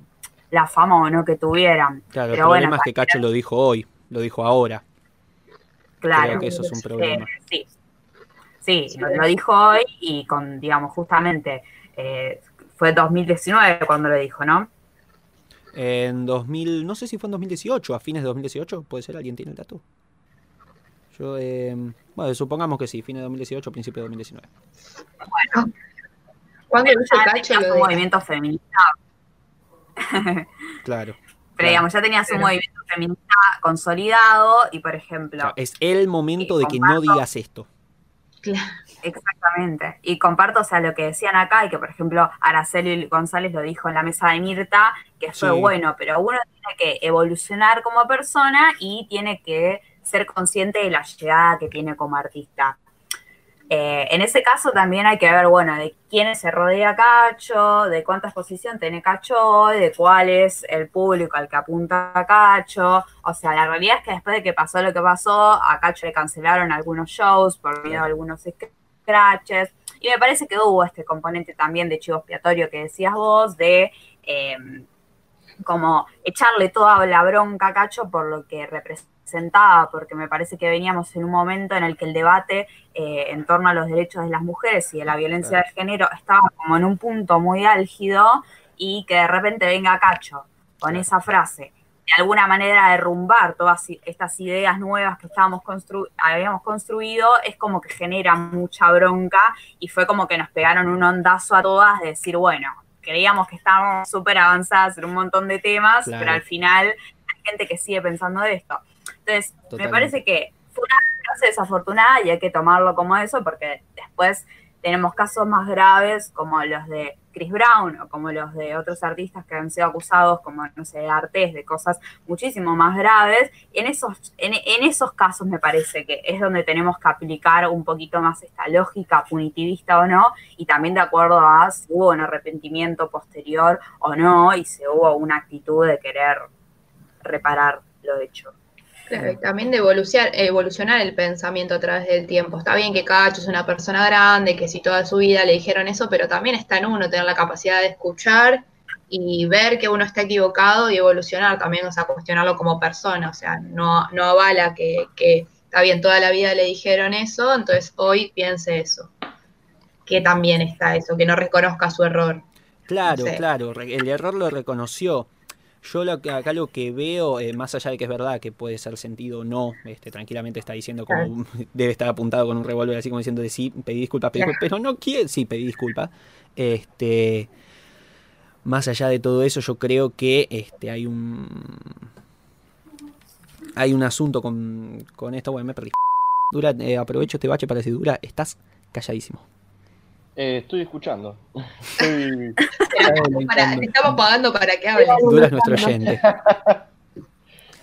Speaker 4: la fama o no que tuvieran.
Speaker 1: Claro, el problema es que Cacho lo dijo hoy, lo dijo ahora. Claro. Creo que eso es un problema.
Speaker 4: sí, Sí, lo, dijo hoy y con, digamos, justamente, eh, fue 2019 cuando lo dijo, ¿no?
Speaker 1: En 2000, no sé si fue en 2018, a fines de 2018, puede ser, alguien tiene el dato. Yo, eh, bueno, supongamos que sí, fines de 2018, principio de 2019.
Speaker 4: Bueno, cuando ya tenía su movimiento feminista.
Speaker 1: claro.
Speaker 4: Pero digamos, ya tenía su movimiento feminista consolidado y, por ejemplo.
Speaker 1: es el momento de que no digas esto.
Speaker 4: Exactamente. Y comparto, o sea, lo que decían acá y que, por ejemplo, Araceli González lo dijo en la mesa de Mirta, que fue bueno, pero uno tiene que evolucionar como persona y tiene que ser consciente de la llegada que tiene como artista. Eh, en ese caso también hay que ver, bueno, de quiénes se rodea Cacho, de cuánta exposición tiene Cacho, de cuál es el público al que apunta Cacho. O sea, la realidad es que después de que pasó lo que pasó, a Cacho le cancelaron algunos shows por miedo a algunos scratches. Y me parece que hubo este componente también de chivo expiatorio que decías vos, de eh, como echarle toda la bronca a Cacho por lo que representa sentada, porque me parece que veníamos en un momento en el que el debate eh, en torno a los derechos de las mujeres y de la violencia de género estaba como en un punto muy álgido y que de repente venga Cacho con esa frase, de alguna manera derrumbar todas estas ideas nuevas que estábamos habíamos construido, es como que genera mucha bronca y fue como que nos pegaron un ondazo a todas de decir, bueno, creíamos que estábamos súper avanzadas en un montón de temas, pero al final hay gente que sigue pensando de esto. Entonces, me parece que fue una frase desafortunada y hay que tomarlo como eso porque después tenemos casos más graves como los de Chris Brown o como los de otros artistas que han sido acusados como, no sé, de artes, de cosas muchísimo más graves. En esos, en, esos casos me parece que es donde tenemos que aplicar un poquito más esta lógica punitivista o no, y también de acuerdo a si hubo un arrepentimiento posterior o no, y si hubo una actitud de querer reparar lo hecho
Speaker 3: también de evolucionar, el pensamiento a través del tiempo. Está bien que Cacho es una persona grande, que si toda su vida le dijeron eso, pero también está en uno tener la capacidad de escuchar y ver que uno está equivocado y evolucionar también, o sea, cuestionarlo como persona. O sea, no, no avala que, que está bien, toda la vida le dijeron eso, entonces hoy piense eso. Que también está eso, que no reconozca su error.
Speaker 1: Claro, claro, el error lo reconoció yo lo, acá lo que veo, eh, más allá de que es verdad que puede ser sentido o no, este, tranquilamente está diciendo como <laughs> debe estar apuntado con un revólver así como diciendo de sí, pedí disculpas, pero no quiere, sí, pedí disculpas. Este, más allá de todo eso, yo creo que este, hay un hay un asunto con, con esto, bueno, me perdí. Dura, eh, aprovecho este bache para decir, Dura, estás calladísimo.
Speaker 2: Eh, estoy escuchando. <laughs>
Speaker 3: estamos pagando para que hable.
Speaker 1: Dura nuestro oyente. <laughs>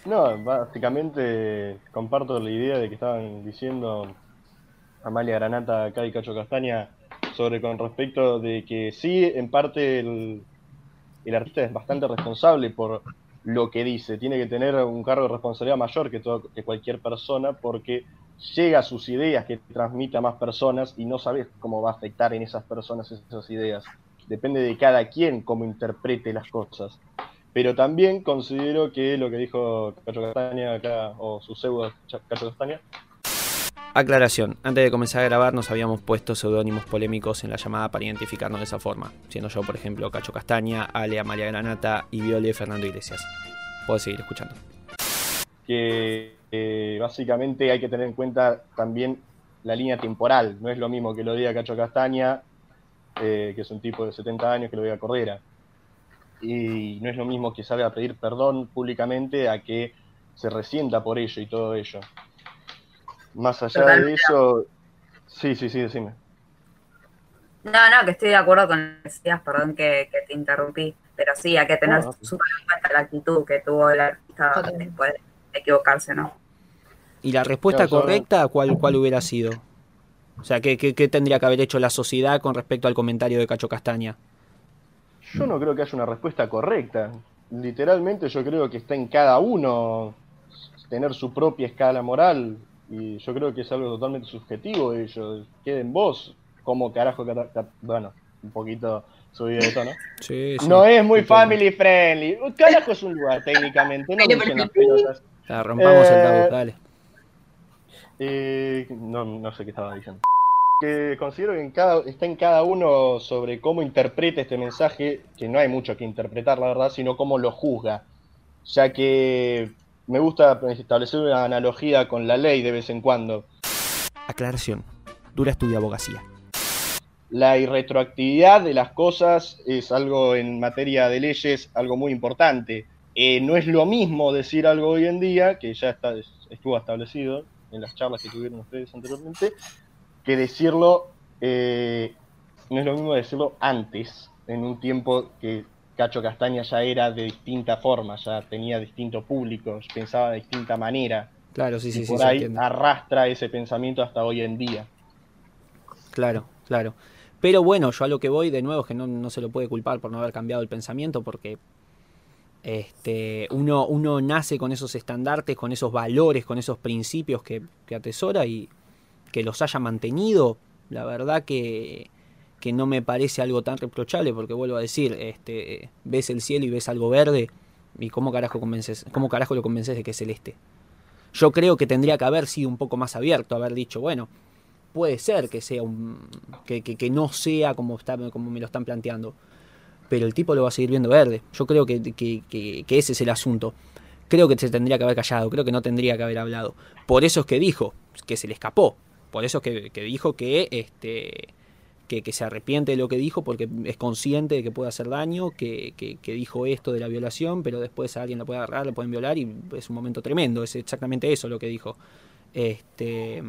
Speaker 2: No, básicamente comparto la idea de que estaban diciendo Amalia Granata, acá y Cacho Castaña sobre con respecto de que sí, en parte el, el artista es bastante responsable por lo que dice, tiene que tener un cargo de responsabilidad mayor que, todo, que cualquier persona porque llega a sus ideas que transmite a más personas y no sabes cómo va a afectar en esas personas esas ideas. Depende de cada quien cómo interprete las cosas. Pero también considero que lo que dijo Cacho Castaña acá, o su pseudo Cacho Castaña.
Speaker 1: Aclaración, antes de comenzar a grabar nos habíamos puesto seudónimos polémicos en la llamada para identificarnos de esa forma, siendo yo, por ejemplo, Cacho Castaña, Ale María Granata y Viole Fernando Iglesias. Puedo seguir escuchando.
Speaker 2: Que eh, básicamente hay que tener en cuenta también la línea temporal. No es lo mismo que lo diga Cacho Castaña, eh, que es un tipo de 70 años, que lo diga Cordera. Y no es lo mismo que salga a pedir perdón públicamente a que se resienta por ello y todo ello. Más allá de eso, sí, sí, sí, decime.
Speaker 4: No, no, que estoy de acuerdo con lo que decías, perdón que, te interrumpí, pero sí, hay que tener súper en cuenta la actitud que tuvo el artista después equivocarse, ¿no?
Speaker 1: ¿Y la respuesta correcta cuál, cuál hubiera sido? O sea, ¿qué, ¿qué, tendría que haber hecho la sociedad con respecto al comentario de Cacho Castaña?
Speaker 2: Yo no creo que haya una respuesta correcta. Literalmente yo creo que está en cada uno tener su propia escala moral y yo creo que es algo totalmente subjetivo ellos. Queden vos como carajo, bueno, un poquito subido de tono. <laughs> Sí, sí, no es muy family friendly. Carajo es un lugar técnicamente, no dicen las pelotas
Speaker 1: rompamos el tabú, eh, dale.
Speaker 2: Eh, no, no sé qué estaba diciendo. Que considero que en cada, está en cada uno sobre cómo interpreta este mensaje, que no hay mucho que interpretar, la verdad, sino cómo lo juzga. Ya que me gusta establecer una analogía con la ley de vez en cuando.
Speaker 1: Aclaración. Dura estudia abogacía.
Speaker 2: La irretroactividad de las cosas es algo en materia de leyes, algo muy importante eh, no es lo mismo decir algo hoy en día, que ya está, estuvo establecido en las charlas que tuvieron ustedes anteriormente, que decirlo, eh, no es lo mismo decirlo antes, en un tiempo que Cacho Castaña ya era de distinta forma, ya tenía distinto público, pensaba de distinta manera.
Speaker 1: Claro, sí, sí,
Speaker 2: y
Speaker 1: sí.
Speaker 2: Por ahí arrastra ese pensamiento hasta hoy en día.
Speaker 1: Claro, claro. Pero bueno, yo a lo que voy de nuevo es que no, no se lo puede culpar por no haber cambiado el pensamiento, porque este, uno, uno nace con esos estandartes, con esos valores, con esos principios que, atesora y que los haya mantenido, la verdad que, que, no me parece algo tan reprochable, porque vuelvo a decir, este, ves el cielo y ves algo verde, y cómo carajo, convences, cómo carajo lo convences de que es celeste. Yo creo que tendría que haber sido un poco más abierto, haber dicho, bueno, puede ser que sea un. que, que, que no sea como, está, como me lo están planteando pero el tipo lo va a seguir viendo verde. Yo creo que, que, ese es el asunto. Creo que se tendría que haber callado, creo que no tendría que haber hablado. Por eso es que dijo, que se le escapó. Por eso es que, dijo que, este, que, se arrepiente de lo que dijo porque es consciente de que puede hacer daño, que, dijo esto de la violación, pero después alguien lo puede agarrar, lo pueden violar y es un momento tremendo. Es exactamente eso lo que dijo. Este...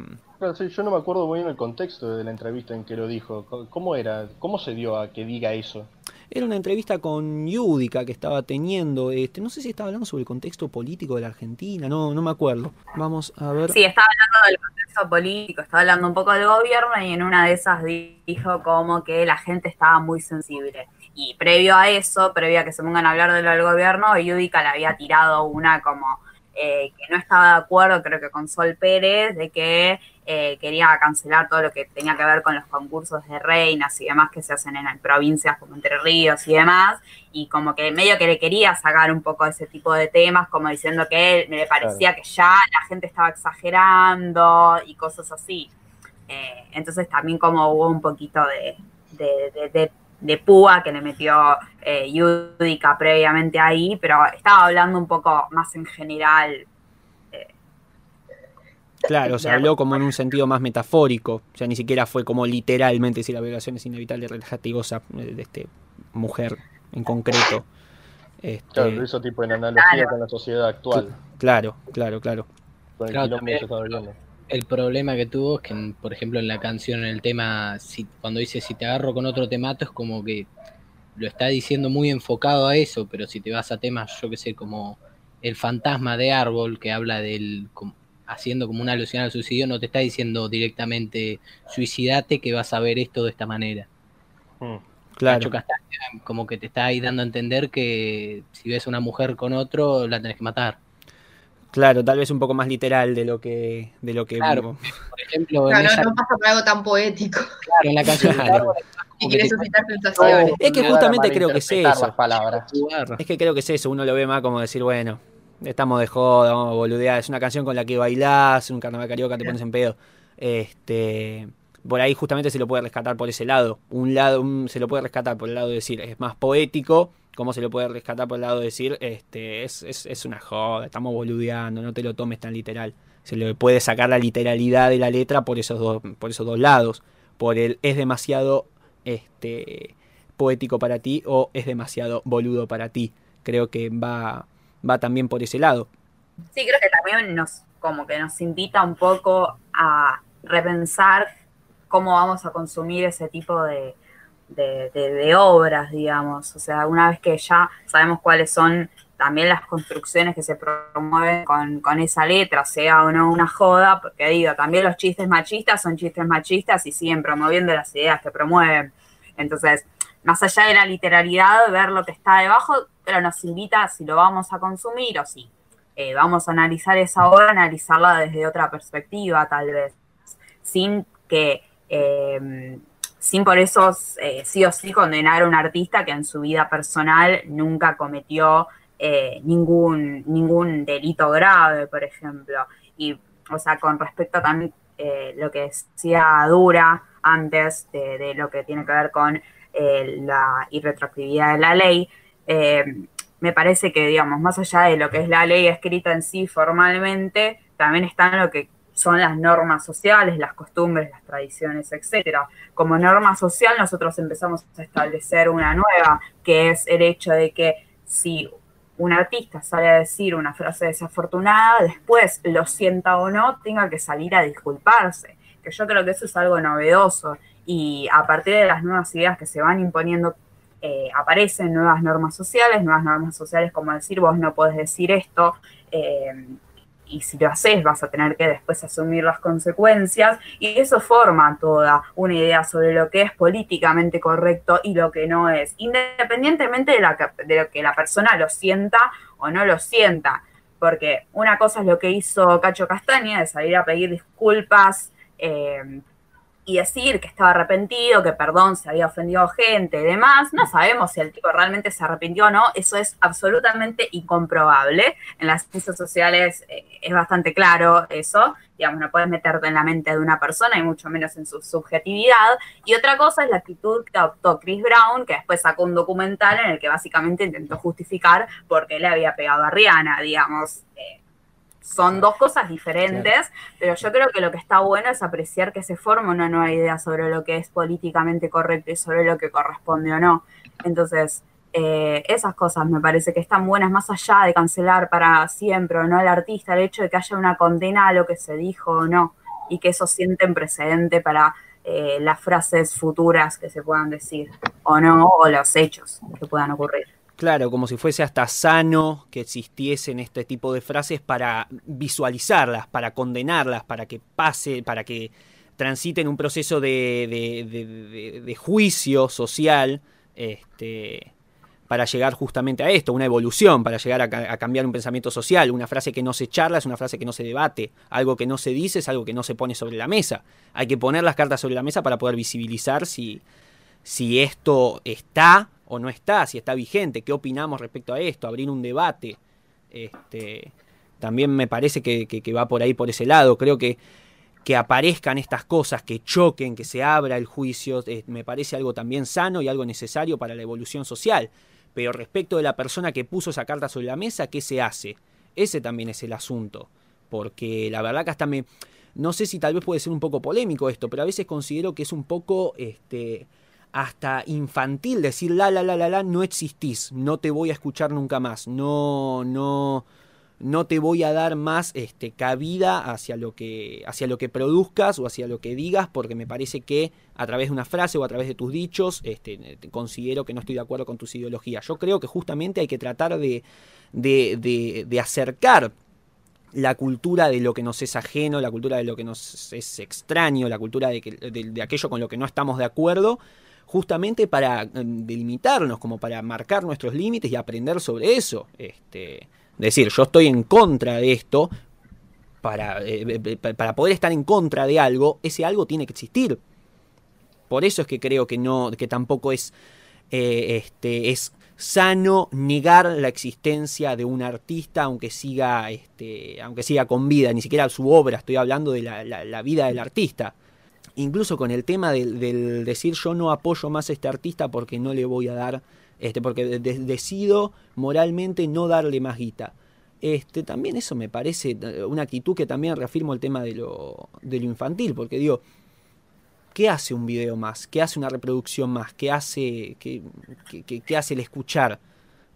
Speaker 2: yo no me acuerdo muy bien el contexto de la entrevista en que lo dijo. ¿Cómo era? ¿Cómo se dio a que diga eso?
Speaker 1: Era una entrevista con Yudica que estaba teniendo, este, no sé si estaba hablando sobre el contexto político de la Argentina, no, no me acuerdo. Vamos a ver.
Speaker 4: Sí, estaba hablando del contexto político, estaba hablando un poco del gobierno y en una de esas dijo como que la gente estaba muy sensible. Y previo a eso, previo a que se pongan a hablar de lo del gobierno, Yudica le había tirado una como eh, que no estaba de acuerdo, creo que con Sol Pérez, de que eh, quería cancelar todo lo que tenía que ver con los concursos de reinas y demás que se hacen en provincias como Entre Ríos y demás, y como que medio que le quería sacar un poco ese tipo de temas, como diciendo que me le parecía que ya la gente estaba exagerando y cosas así. Eh, entonces también como hubo un poquito de, de de púa que le metió eh, Yudica previamente ahí, pero estaba hablando un poco más en general.
Speaker 1: Claro, <laughs> se habló como en un sentido más metafórico, o sea, ni siquiera fue como literalmente si la violación es inevitable, relativosa eh, de este mujer en concreto.
Speaker 2: Este, claro, lo hizo tipo en analogía con la sociedad actual.
Speaker 1: Claro, claro, claro.
Speaker 6: Con el claro, también, el problema que tuvo es que, por ejemplo, en la canción, en el tema, si, cuando dice si te agarro con otro te mato, es como que lo está diciendo muy enfocado a eso, pero si te vas a temas, yo que sé, como el fantasma de árbol que habla del haciendo como una alusión al suicidio, no te está diciendo directamente suicidate que vas a ver esto de esta manera. Mm, claro. como que te está ahí dando a entender que si ves a una mujer con otro, la tenés que matar.
Speaker 1: Claro, tal vez un poco más literal de lo que. De lo que
Speaker 3: claro, por ejemplo. no, no pasa por algo tan poético. Claro, en la canción. y quiere suscitar sensaciones.
Speaker 1: Es que justamente creo que es eso. Es que creo que es eso. Uno lo ve más como decir, bueno, estamos de joda, vamos a boludear. Es una canción con la que bailás, un carnaval carioca, te pones en pedo. Este. Por ahí justamente se lo puede rescatar por ese lado. Un lado, se lo puede rescatar por el lado de decir, es más poético cómo se le puede rescatar por el lado de decir, este, es, es, una joda, estamos boludeando, no te lo tomes tan literal. Se le puede sacar la literalidad de la letra por esos dos, por esos dos lados. Por el es demasiado este, poético para ti o es demasiado boludo para ti. Creo que va, va también por ese lado.
Speaker 4: Sí, creo que también nos, como que nos invita un poco a repensar cómo vamos a consumir ese tipo de, obras, digamos. O sea, una vez que ya sabemos cuáles son también las construcciones que se promueven con, esa letra, sea o no una joda, porque digo, también los chistes machistas son chistes machistas y siguen promoviendo las ideas que promueven. Entonces, más allá de la literalidad, ver lo que está debajo, pero nos invita si lo vamos a consumir o si eh, vamos a analizar esa obra, analizarla desde otra perspectiva, tal vez, sin que eh, sin por eso eh, sí o sí condenar a un artista que en su vida personal nunca cometió eh, ningún, ningún delito grave, por ejemplo. Y, o sea, con respecto a también eh, lo que decía Dura antes de, lo que tiene que ver con la irretroactividad de la ley, me parece que, digamos, más allá de lo que es la ley escrita en sí formalmente, también está en lo que son las normas sociales, las costumbres, las tradiciones, etcétera. Como norma social nosotros empezamos a establecer una nueva, que es el hecho de que si un artista sale a decir una frase desafortunada, después lo sienta o no, tenga que salir a disculparse. Que yo creo que eso es algo novedoso y a partir de las nuevas ideas que se van imponiendo eh, aparecen nuevas normas sociales, nuevas normas sociales como decir vos no podés decir esto, eh, y si lo haces vas a tener que después asumir las consecuencias y eso forma toda una idea sobre lo que es políticamente correcto y lo que no es, independientemente de, lo que la persona lo sienta o no lo sienta, porque una cosa es lo que hizo Cacho Castaña, de salir a pedir disculpas eh, y decir que estaba arrepentido, que perdón, se había ofendido gente y demás. No sabemos si el tipo realmente se arrepintió o no, eso es absolutamente incomprobable. En las ciencias sociales eh, es bastante claro eso, digamos, no puedes meterte en la mente de una persona y mucho menos en su subjetividad. Y otra cosa es la actitud que adoptó Chris Brown, que después sacó un documental en el que básicamente intentó justificar por qué le había pegado a Rihanna, digamos. Eh, son dos cosas diferentes, pero yo creo que lo que está bueno es apreciar que se forma una nueva idea sobre lo que es políticamente correcto y sobre lo que corresponde o no. Entonces, eh, esas cosas me parece que están buenas más allá de cancelar para siempre o no al artista, el hecho de que haya una condena a lo que se dijo o no, y que eso sienten precedente para eh, las frases futuras que se puedan decir o no, o los hechos que puedan ocurrir.
Speaker 1: Claro, como si fuese hasta sano que existiesen este tipo de frases para visualizarlas, para condenarlas, para que pase, para que transiten un proceso de, de, juicio social, este, para llegar justamente a esto, una evolución, para llegar a, a, cambiar un pensamiento social. Una frase que no se charla es una frase que no se debate, algo que no se dice es algo que no se pone sobre la mesa. Hay que poner las cartas sobre la mesa para poder visibilizar si, si esto está o no está, si está vigente, qué opinamos respecto a esto, abrir un debate. Este, también me parece que, va por ahí, por ese lado. Creo que que aparezcan estas cosas, que choquen, que se abra el juicio, eh, me parece algo también sano y algo necesario para la evolución social. Pero respecto de la persona que puso esa carta sobre la mesa, ¿qué se hace? Ese también es el asunto. Porque la verdad que hasta me... No sé si tal vez puede ser un poco polémico esto, pero a veces considero que es un poco este, hasta infantil decir la la la la la no existís, no te voy a escuchar nunca más, no no no te voy a dar más este, cabida hacia lo, que, hacia lo que produzcas o hacia lo que digas, porque me parece que a través de una frase o a través de tus dichos este, considero que no estoy de acuerdo con tus ideologías. Yo creo que justamente hay que tratar de, de, de acercar la cultura de lo que nos es ajeno, la cultura de lo que nos es extraño, la cultura de, de aquello con lo que no estamos de acuerdo, justamente para eh, delimitarnos, como para marcar nuestros límites y aprender sobre eso. Este, decir, yo estoy en contra de esto, para, eh, eh, para poder estar en contra de algo, ese algo tiene que existir. Por eso es que creo que no, que tampoco es, este, es sano negar la existencia de un artista aunque siga, este, aunque siga con vida, ni siquiera su obra, estoy hablando de la vida del artista incluso con el tema del, decir yo no apoyo más a este artista porque no le voy a dar, este, porque decido moralmente no darle más guita. Este, también eso me parece eh, una actitud que también reafirmo el tema de lo, de lo infantil, porque digo, ¿qué hace un video más? ¿Qué hace una reproducción más? ¿Qué hace, qué, qué hace el escuchar?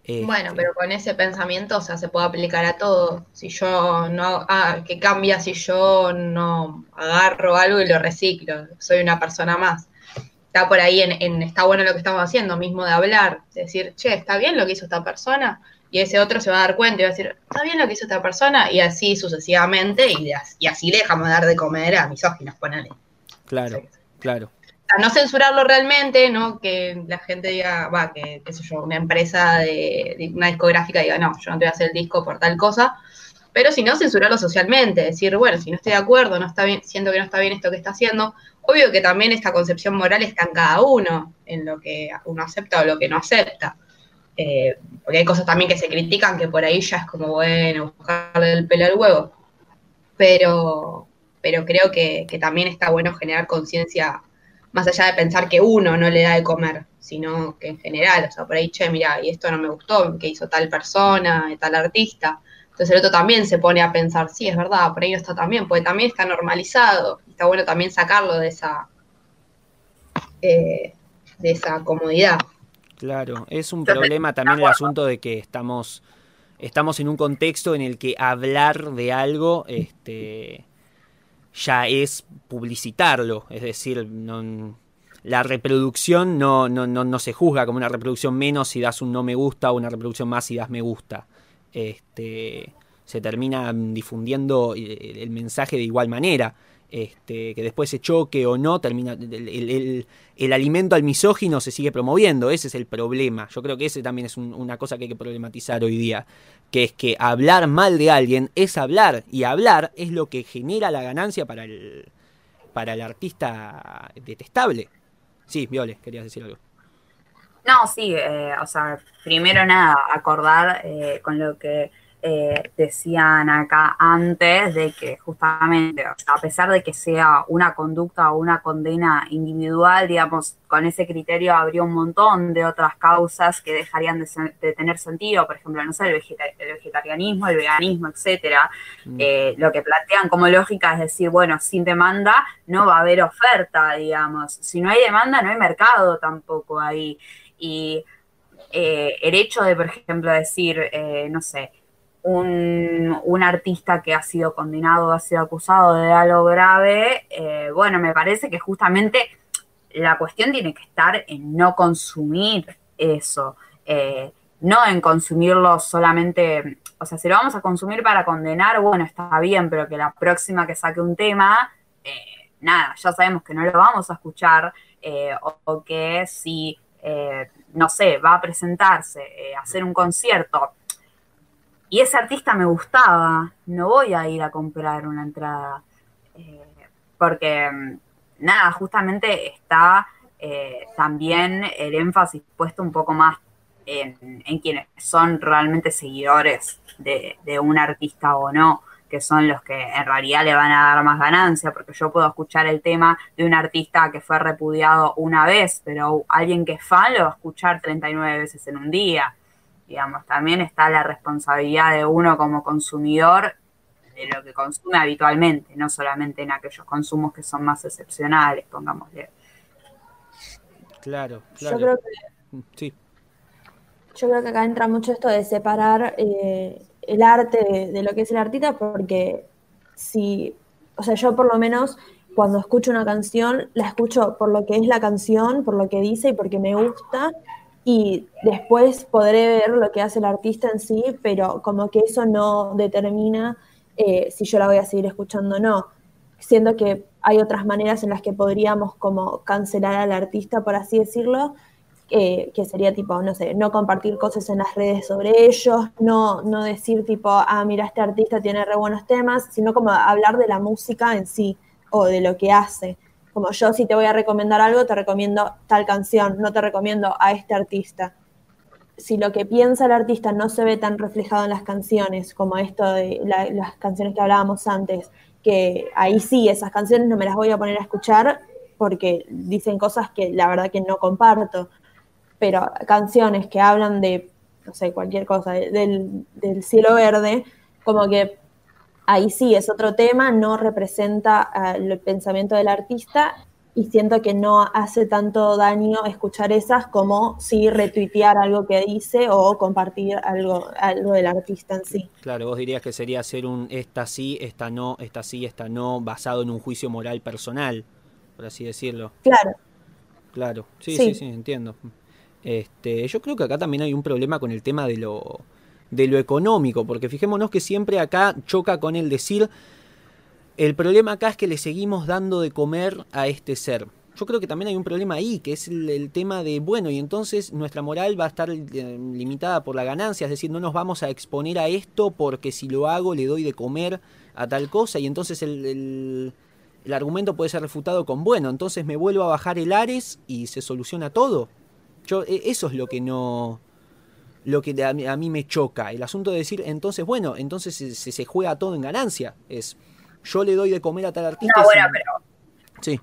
Speaker 3: Bueno, este, pero con ese pensamiento, o sea, se puede aplicar a todo. Si yo no, ah, ¿qué cambia si yo no agarro algo y lo reciclo? Soy una persona más. Está por ahí en, está bueno lo que estamos haciendo, mismo de hablar, decir, che, ¿está bien lo que hizo esta persona? Y ese otro se va a dar cuenta y va a decir, ¿está bien lo que hizo esta persona? Y así sucesivamente, y, y así le dejamos de dar de comer a misóginos, ponele.
Speaker 1: Claro, claro
Speaker 3: no censurarlo realmente, ¿no? Que la gente diga, va, que, qué sé yo, una empresa de, una discográfica diga, no, yo no te voy a hacer el disco por tal cosa, pero si no, censurarlo socialmente, decir, bueno, si no estoy de acuerdo, no está bien, siento que no está bien esto que está haciendo, obvio que también esta concepción moral está en cada uno, en lo que uno acepta o lo que no acepta. Eh, porque hay cosas también que se critican que por ahí ya es como, bueno, buscarle el pelo al huevo. Pero, pero creo que, que también está bueno generar conciencia más allá de pensar que uno no le da de comer, sino que en general, o sea, por ahí, che, mira, y esto no me gustó, que hizo tal persona, tal artista. Entonces el otro también se pone a pensar, sí, es verdad, por ahí está también, porque también está normalizado, está bueno también sacarlo de esa, eh, de esa comodidad.
Speaker 1: Claro, es un problema también el asunto de que estamos, estamos en un contexto en el que hablar de algo, este ya es publicitarlo, es decir, la reproducción no, no, no, se juzga como una reproducción menos si das un no me gusta o una reproducción más si das me gusta. Este, se termina difundiendo el mensaje de igual manera. Este, que después se choque o no, termina el, alimento al misógino se sigue promoviendo, ese es el problema. Yo creo que ese también es una cosa que hay que problematizar hoy día, que es que hablar mal de alguien es hablar, y hablar es lo que genera la ganancia para el, para el artista detestable. Sí, Viole, querías decir algo.
Speaker 4: No, sí, eh, o sea, primero nada, acordar eh, con lo que eh, decían acá antes de que justamente, a pesar de que sea una conducta o una condena individual, digamos, con ese criterio habría un montón de otras causas que dejarían de, tener sentido, por ejemplo, no sé, el, vegetarianismo, el veganismo, etcétera. Mm. Eh, lo que plantean como lógica es decir, bueno, sin demanda no va a haber oferta, digamos. Si no hay demanda, no hay mercado tampoco ahí. Y eh, el hecho de, por ejemplo, decir, no sé, un, artista que ha sido condenado, ha sido acusado de algo grave, eh, bueno, me parece que justamente la cuestión tiene que estar en no consumir eso, eh, no en consumirlo solamente, o sea, si lo vamos a consumir para condenar, bueno, está bien, pero que la próxima que saque un tema, eh, nada, ya sabemos que no lo vamos a escuchar, o, o, que si, no sé, va a presentarse, hacer un concierto, y ese artista me gustaba, no voy a ir a comprar una entrada. Eh, porque, mm, nada, justamente está eh, también el énfasis puesto un poco más en, quienes son realmente seguidores de, un artista o no, que son los que en realidad le van a dar más ganancia, porque yo puedo escuchar el tema de un artista que fue repudiado una vez, pero alguien que es fan lo va a escuchar 39 veces en un día digamos, también está la responsabilidad de uno como consumidor de lo que consume habitualmente, no solamente en aquellos consumos que son más excepcionales, pongámosle.
Speaker 1: Claro, claro.
Speaker 5: Yo creo que, sí. Yo creo que acá entra mucho esto de separar eh, el arte de, lo que es el artista, porque si, o sea, yo por lo menos cuando escucho una canción, la escucho por lo que es la canción, por lo que dice y porque me gusta, y después podré ver lo que hace el artista en sí, pero como que eso no determina eh, si yo la voy a seguir escuchando o no. Siendo que hay otras maneras en las que podríamos como cancelar al artista, por así decirlo, que sería tipo, no sé, no compartir cosas en las redes sobre ellos, no, no decir tipo, ah, mira, este artista tiene re buenos temas, sino como hablar de la música en sí o de lo que hace. Como yo si te voy a recomendar algo, te recomiendo tal canción, no te recomiendo a este artista. Si lo que piensa el artista no se ve tan reflejado en las canciones, como esto de las canciones que hablábamos antes, que ahí sí, esas canciones no me las voy a poner a escuchar porque dicen cosas que la verdad que no comparto. Pero canciones que hablan de, no sé, cualquier cosa, del, del cielo verde, como que ahí sí es otro tema, no representa eh, el pensamiento del artista y siento que no hace tanto daño escuchar esas como si retuitear algo que dice o compartir algo, algo del artista en sí.
Speaker 1: Claro, vos dirías que sería hacer un esta sí, esta no, esta sí, esta no, basado en un juicio moral personal, por así decirlo.
Speaker 5: Claro.
Speaker 1: Claro, sí, sí, sí, sí entiendo. Este, yo creo que acá también hay un problema con el tema de lo de lo económico, porque fijémonos que siempre acá choca con el decir, el problema acá es que le seguimos dando de comer a este ser. Yo creo que también hay un problema ahí, que es el, tema de, bueno, y entonces nuestra moral va a estar eh, limitada por la ganancia, es decir, no nos vamos a exponer a esto porque si lo hago le doy de comer a tal cosa, y entonces el, el argumento puede ser refutado con, bueno, entonces me vuelvo a bajar el Ares y se soluciona todo. Yo, e, eso es lo que no, lo que a mí, me choca. El asunto de decir, entonces, bueno, entonces se, se, juega todo en ganancia. Es, yo le doy de comer a tal artista.
Speaker 4: No, bueno, pero.
Speaker 1: Sí.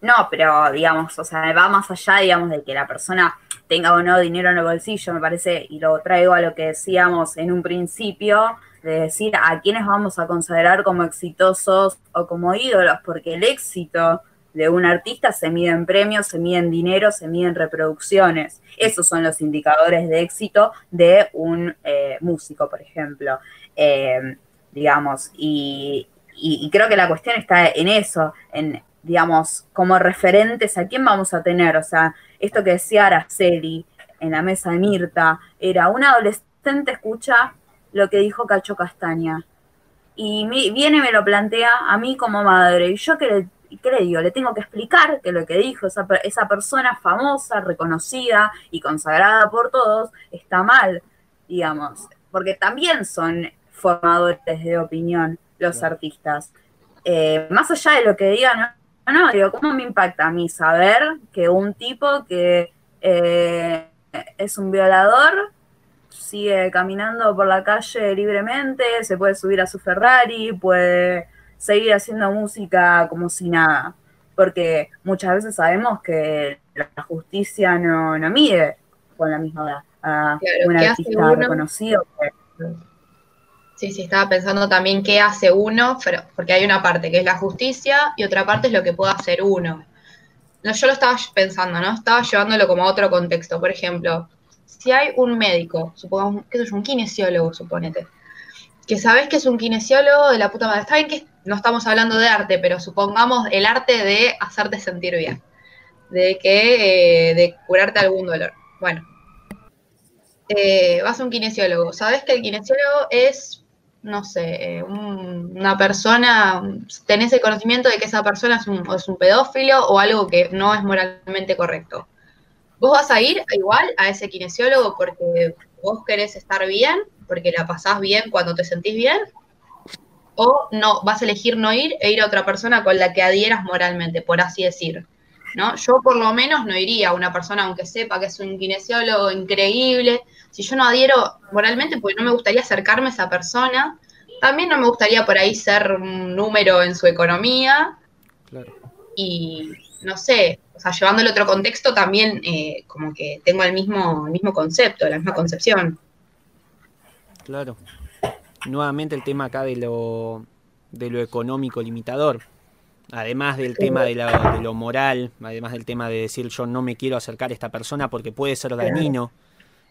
Speaker 4: No, pero digamos, o sea, va más allá, digamos, de que la persona tenga o no dinero en el bolsillo, me parece, y lo traigo a lo que decíamos en un principio, de decir a quiénes vamos a considerar como exitosos o como ídolos, porque el éxito de un artista se mide en premios, se mide en dinero, se mide en reproducciones. Esos son los indicadores de éxito de un eh, músico, por ejemplo. Eh, digamos, y, creo que la cuestión está en eso, en, digamos, como referentes a quién vamos a tener. O sea, esto que decía Araceli en la mesa de Mirta, era un adolescente escucha lo que dijo Cacho Castaña. Y viene y me lo plantea a mí como madre. Y yo que y qué le digo, le tengo que explicar que lo que dijo esa, esa persona famosa, reconocida y consagrada por todos está mal, digamos, porque también son formadores de opinión los artistas. eh, más allá de lo que diga, no, no, digo, ¿cómo me impacta a mí saber que un tipo que eh, es un violador sigue caminando por la calle libremente, se puede subir a su Ferrari, puede seguir haciendo música como si nada? Porque muchas veces sabemos que la justicia no, no mide con la misma edad a un artista reconocido.
Speaker 3: Sí, sí, estaba pensando también qué hace uno, porque hay una parte que es la justicia y otra parte es lo que puede hacer uno. No, yo lo estaba pensando, ¿no? Estaba llevándolo como a otro contexto. Por ejemplo, si hay un médico, supongamos, que es un kinesiólogo, suponete, que sabes que es un kinesiólogo de la puta madre. Está bien que no estamos hablando de arte, pero supongamos el arte de hacerte sentir bien, de que, eh, de curarte algún dolor. Bueno, eh, vas a un kinesiólogo. Sabes que el kinesiólogo es no sé, eh, una persona, tenés el conocimiento de que esa persona es un, es un, pedófilo o algo que no es moralmente correcto. Vos vas a ir igual a ese kinesiólogo porque vos querés estar bien, porque la pasás bien cuando te sentís bien, o no, vas a elegir no ir e ir a otra persona con la que adhieras moralmente, por así decir. ¿no? Yo por lo menos no iría a una persona, aunque sepa que es un kinesiólogo increíble, si yo no adhiero moralmente, porque no me gustaría acercarme a esa persona, también no me gustaría por ahí ser un número en su economía. Y no sé, o sea, llevándolo a otro contexto, también eh, como que tengo el mismo, el mismo concepto, la misma concepción.
Speaker 1: Claro. Nuevamente el tema acá de lo, de lo económico limitador. Además del tema de, de, lo moral, además del tema de decir yo no me quiero acercar a esta persona porque puede ser dañino.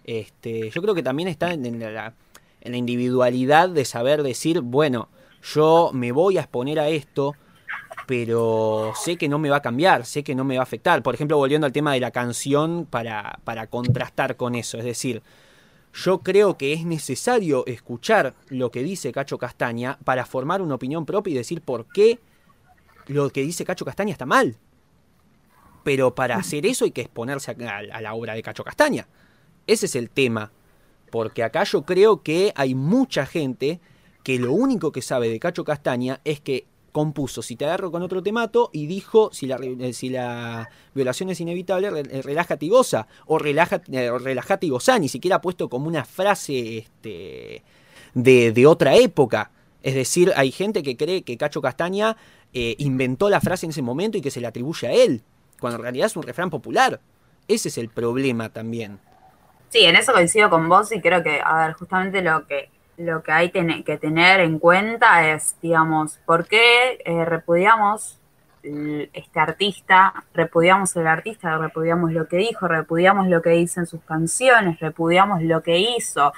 Speaker 1: Este, yo creo que también está en la, individualidad de saber decir, bueno, yo me voy a exponer a esto, pero sé que no me va a cambiar, sé que no me va a afectar. Por ejemplo, volviendo al tema de la canción para, para contrastar con eso, es decir, yo creo que es necesario escuchar lo que dice Cacho Castaña para formar una opinión propia y decir por qué lo que dice Cacho Castaña está mal. Pero para hacer eso hay que exponerse a la obra de Cacho Castaña. Ese es el tema. Porque acá yo creo que hay mucha gente que lo único que sabe de Cacho Castaña es que compuso Si te agarro con otro te mato y dijo si la, eh, si la violación es inevitable, eh, relájate y goza. O relájate, eh, relájate y goza, ni siquiera ha puesto como una frase este, de, otra época. Es decir, hay gente que cree que Cacho Castaña inventó la frase en ese momento y que se le atribuye a él, cuando en realidad es un refrán popular. Ese es el problema también.
Speaker 4: Sí, en eso coincido con vos y creo que, a ver, justamente lo que, lo que hay que tener en cuenta es, digamos, por qué eh, repudiamos este artista, repudiamos el artista, repudiamos lo que dijo, repudiamos lo que dice en sus canciones, repudiamos lo que hizo.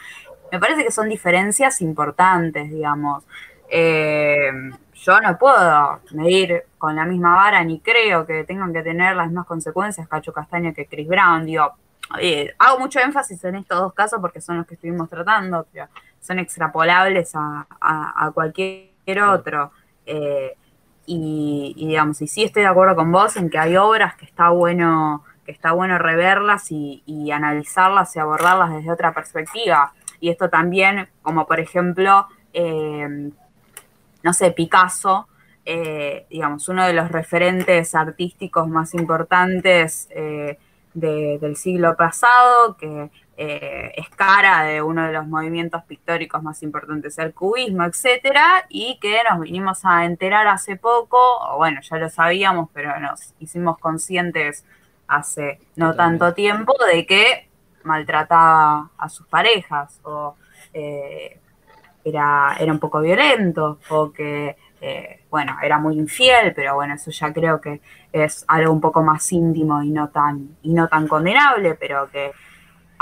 Speaker 4: Me parece que son diferencias importantes, digamos. Eh, yo no puedo medir con la misma vara ni creo que tengan que tener las mismas consecuencias Cacho Castaña que Chris Brown. Digo, eh, hago mucho énfasis en estos dos casos porque son los que estuvimos tratando, pero son extrapolables a, cualquier otro. Eh, y, digamos, y sí estoy de acuerdo con vos en que hay obras que está bueno, que está bueno reverlas y, analizarlas y abordarlas desde otra perspectiva. Y esto también, como por ejemplo, eh, no sé, Picasso, digamos, uno de los referentes artísticos más importantes del siglo pasado, que eh, es cara de uno de los movimientos pictóricos más importantes, el cubismo, etcétera, y que nos vinimos a enterar hace poco, o bueno, ya lo sabíamos, pero nos hicimos conscientes hace no tanto tiempo de que maltrataba a sus parejas, o eh, era, era un poco violento, o que eh, bueno, era muy infiel, pero bueno, eso ya creo que es algo un poco más íntimo y no tan, y no tan condenable, pero que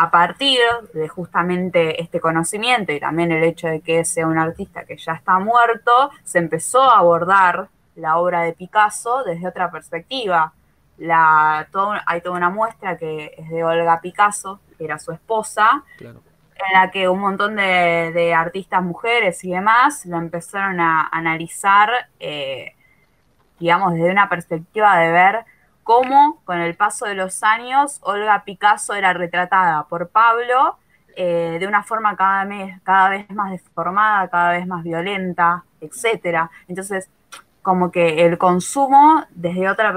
Speaker 4: a partir de justamente este conocimiento y también el hecho de que sea un artista que ya está muerto, se empezó a abordar la obra de Picasso desde otra perspectiva. La, hay toda una muestra que es de Olga Picasso, que era su esposa, claro en la que un montón de, artistas mujeres y demás lo empezaron a analizar, eh, digamos, desde una perspectiva de ver cómo con el paso de los años Olga Picasso era retratada por Pablo eh, de una forma cada vez, cada vez más deformada, cada vez más violenta, etc. Entonces, como que el consumo desde otra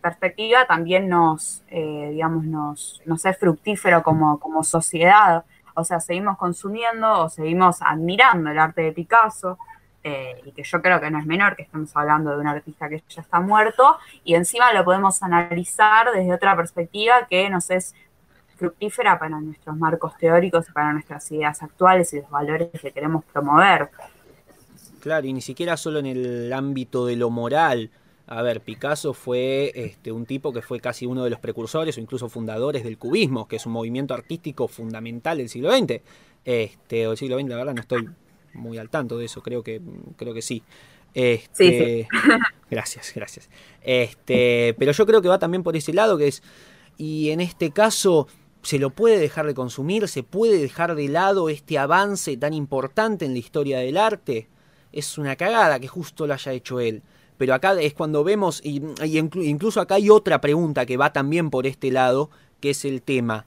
Speaker 4: perspectiva también nos, eh, digamos, nos, nos, es fructífero como, como sociedad. O sea, seguimos consumiendo o seguimos admirando el arte de Picasso, eh, y que yo creo que no es menor, que estamos hablando de un artista que ya está muerto, y encima lo podemos analizar desde otra perspectiva que nos es fructífera para nuestros marcos teóricos para nuestras ideas actuales y los valores que queremos promover.
Speaker 1: Claro, y ni siquiera solo en el ámbito de lo moral. A ver, Picasso fue este, un tipo que fue casi uno de los precursores o incluso fundadores del cubismo, que es un movimiento artístico fundamental del siglo XX. Este, o el siglo XX, la verdad, no estoy muy al tanto de eso, creo que, creo que sí. Este, <laughs> <laughs> gracias, gracias. Este, pero yo creo que va también por ese lado, que es, y en este caso, se lo puede dejar de consumir, se puede dejar de lado este avance tan importante en la historia del arte. Es una cagada que justo lo haya hecho él. Pero acá es cuando vemos, y, incluso acá hay otra pregunta que va también por este lado, que es el tema.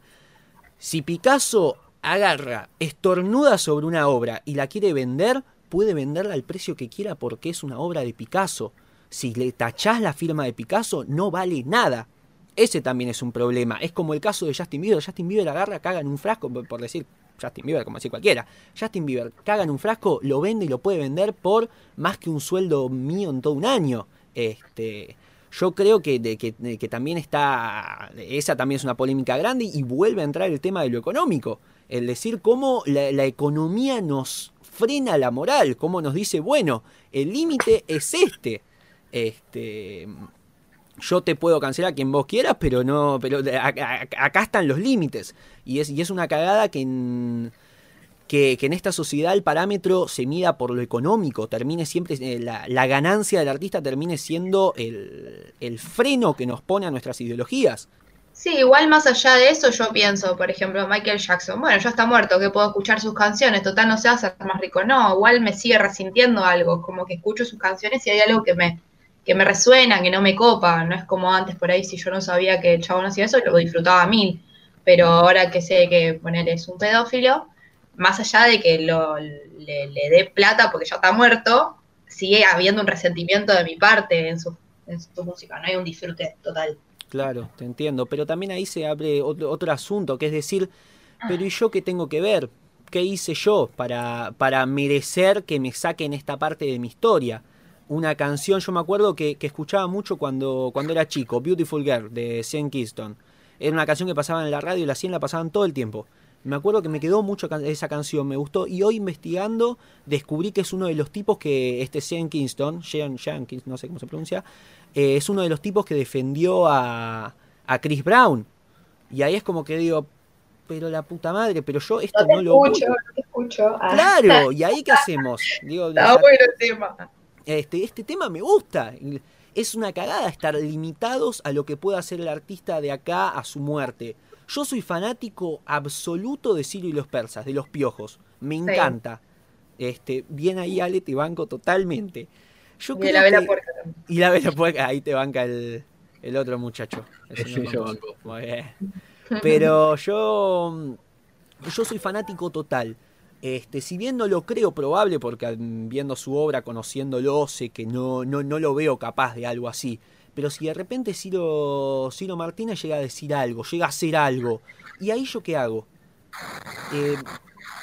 Speaker 1: Si Picasso agarra, estornuda sobre una obra y la quiere vender, puede venderla al precio que quiera porque es una obra de Picasso. Si le tachás la firma de Picasso, no vale nada. Ese también es un problema. Es como el caso de Justin Bieber. Justin Bieber agarra, caga en un frasco, por decir Justin Bieber, como decir cualquiera. Justin Bieber caga en un frasco, lo vende y lo puede vender por más que un sueldo mío en todo un año. Este, yo creo que, que, también está, esa también es una polémica grande y vuelve a entrar el tema de lo económico. El decir cómo la, la economía nos frena la moral, cómo nos dice, bueno, el límite es este. Este, yo te puedo cancelar a quien vos quieras, pero no, pero acá están los límites. Y es, y es una cagada que en, que, en esta sociedad el parámetro se mida por lo económico, termine siempre, eh, la, ganancia del artista termine siendo el, el, freno que nos pone a nuestras ideologías.
Speaker 3: Sí, igual más allá de eso yo pienso, por ejemplo, Michael Jackson, bueno, ya está muerto, que puedo escuchar sus canciones, total no se hacer más rico, no, igual me sigue resintiendo algo, como que escucho sus canciones y hay algo que me, que me resuena, que no me copa, no es como antes por ahí, si yo no sabía que el chabón hacía eso, lo disfrutaba a mil, pero ahora que sé que poner es un pedófilo, más allá de que lo, le, dé plata porque ya está muerto, sigue habiendo un resentimiento de mi parte en su, en su música, no hay un disfrute total.
Speaker 1: Claro, te entiendo, pero también ahí se abre otro, otro asunto, que es decir, pero ¿y yo qué tengo que ver? ¿Qué hice yo para, para merecer que me saquen esta parte de mi historia? una canción, yo me acuerdo que, escuchaba mucho cuando, cuando era chico, Beautiful Girl, de Sean Kingston. Era una canción que pasaba en la radio y la 100 la pasaban todo el tiempo. Me acuerdo que me quedó mucho esa canción, me gustó. Y hoy investigando descubrí que es uno de los tipos que este Sean Kingston, Sean, Sean no sé cómo se pronuncia, eh, es uno de los tipos que defendió a, a Chris Brown. Y ahí es como que digo, pero la puta madre, pero yo esto no, lo
Speaker 3: escucho, no te escucho.
Speaker 1: Ah. Claro, ¿y ahí qué hacemos?
Speaker 3: Digo, Está bueno el tema
Speaker 1: este, este tema me gusta. Es una cagada estar limitados a lo que pueda hacer el artista de acá a su muerte. Yo soy fanático absoluto de Sirio y los persas, de los piojos. Me encanta. Este, bien ahí, Ale, te banco totalmente.
Speaker 3: Yo y la vela puerca
Speaker 1: Y la vela puerca, ahí te banca el, otro muchacho. <laughs> Pero yo, yo soy fanático total. Este, si bien no lo creo probable, porque viendo su obra, conociéndolo, sé que no, no, no lo veo capaz de algo así. Pero si de repente Ciro, Ciro Martínez llega a decir algo, llega a hacer algo, ¿y ahí yo qué hago? Eh,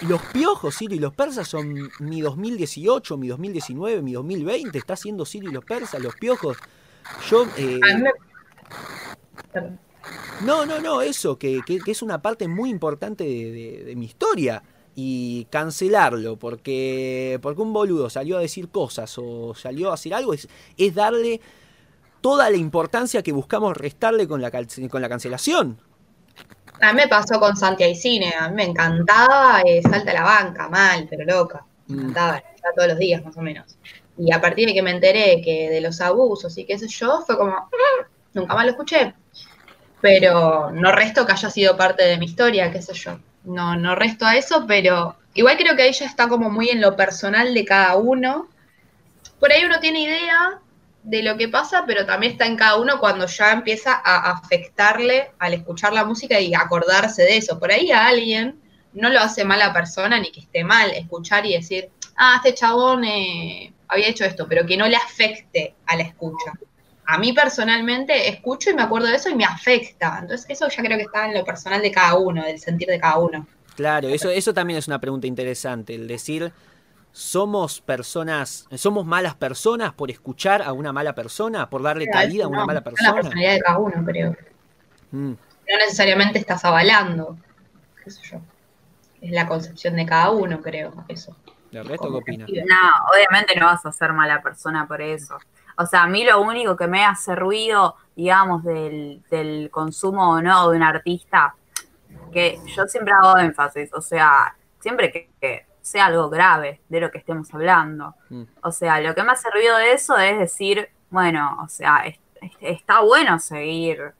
Speaker 1: los piojos, Ciro y los persas son mi 2018, mi 2019, mi 2020. Está haciendo Ciro y los persas, los piojos. Yo. Eh, no, no, no, eso, que, que, es una parte muy importante de mi historia y cancelarlo porque, porque un boludo salió a decir cosas o salió a hacer algo es, es darle toda la importancia que buscamos restarle con la, con la cancelación.
Speaker 3: A mí me pasó con Santi Cine, a mí me encantaba eh, Salta a la banca, mal, pero loca. Me mm. encantaba, todos los días más o menos. Y a partir de que me enteré que de los abusos y qué sé yo, fue como, mm, nunca más lo escuché. Pero no resto que haya sido parte de mi historia, qué sé yo no, no resto a eso, pero igual creo que ella está como muy en lo personal de cada uno. Por ahí uno tiene idea de lo que pasa, pero también está en cada uno cuando ya empieza a afectarle al escuchar la música y acordarse de eso. Por ahí a alguien no lo hace mala persona ni que esté mal escuchar y decir, ah, este chabón eh, había hecho esto, pero que no le afecte a la escucha. A mí personalmente escucho y me acuerdo de eso y me afecta. Entonces eso ya creo que está en lo personal de cada uno, del sentir de cada uno.
Speaker 1: Claro, eso, eso también es una pregunta interesante, el decir, ¿somos personas, somos malas personas por escuchar a una mala persona, por darle cabida a una mala persona?
Speaker 3: Es la personalidad de cada uno, creo. Mm. No necesariamente estás avalando, qué sé yo. Es la concepción de cada uno, creo, eso.
Speaker 1: ¿El resto qué opina?
Speaker 4: No, obviamente no vas a ser mala persona por eso. O sea, a mí lo único que me hace ruido, digamos, del, del consumo o no de un artista, que yo siempre hago énfasis, o sea, siempre que, sea algo grave de lo que estemos hablando. Mm. O sea, lo que me hace ruido de eso es decir, bueno, o sea, está bueno seguir,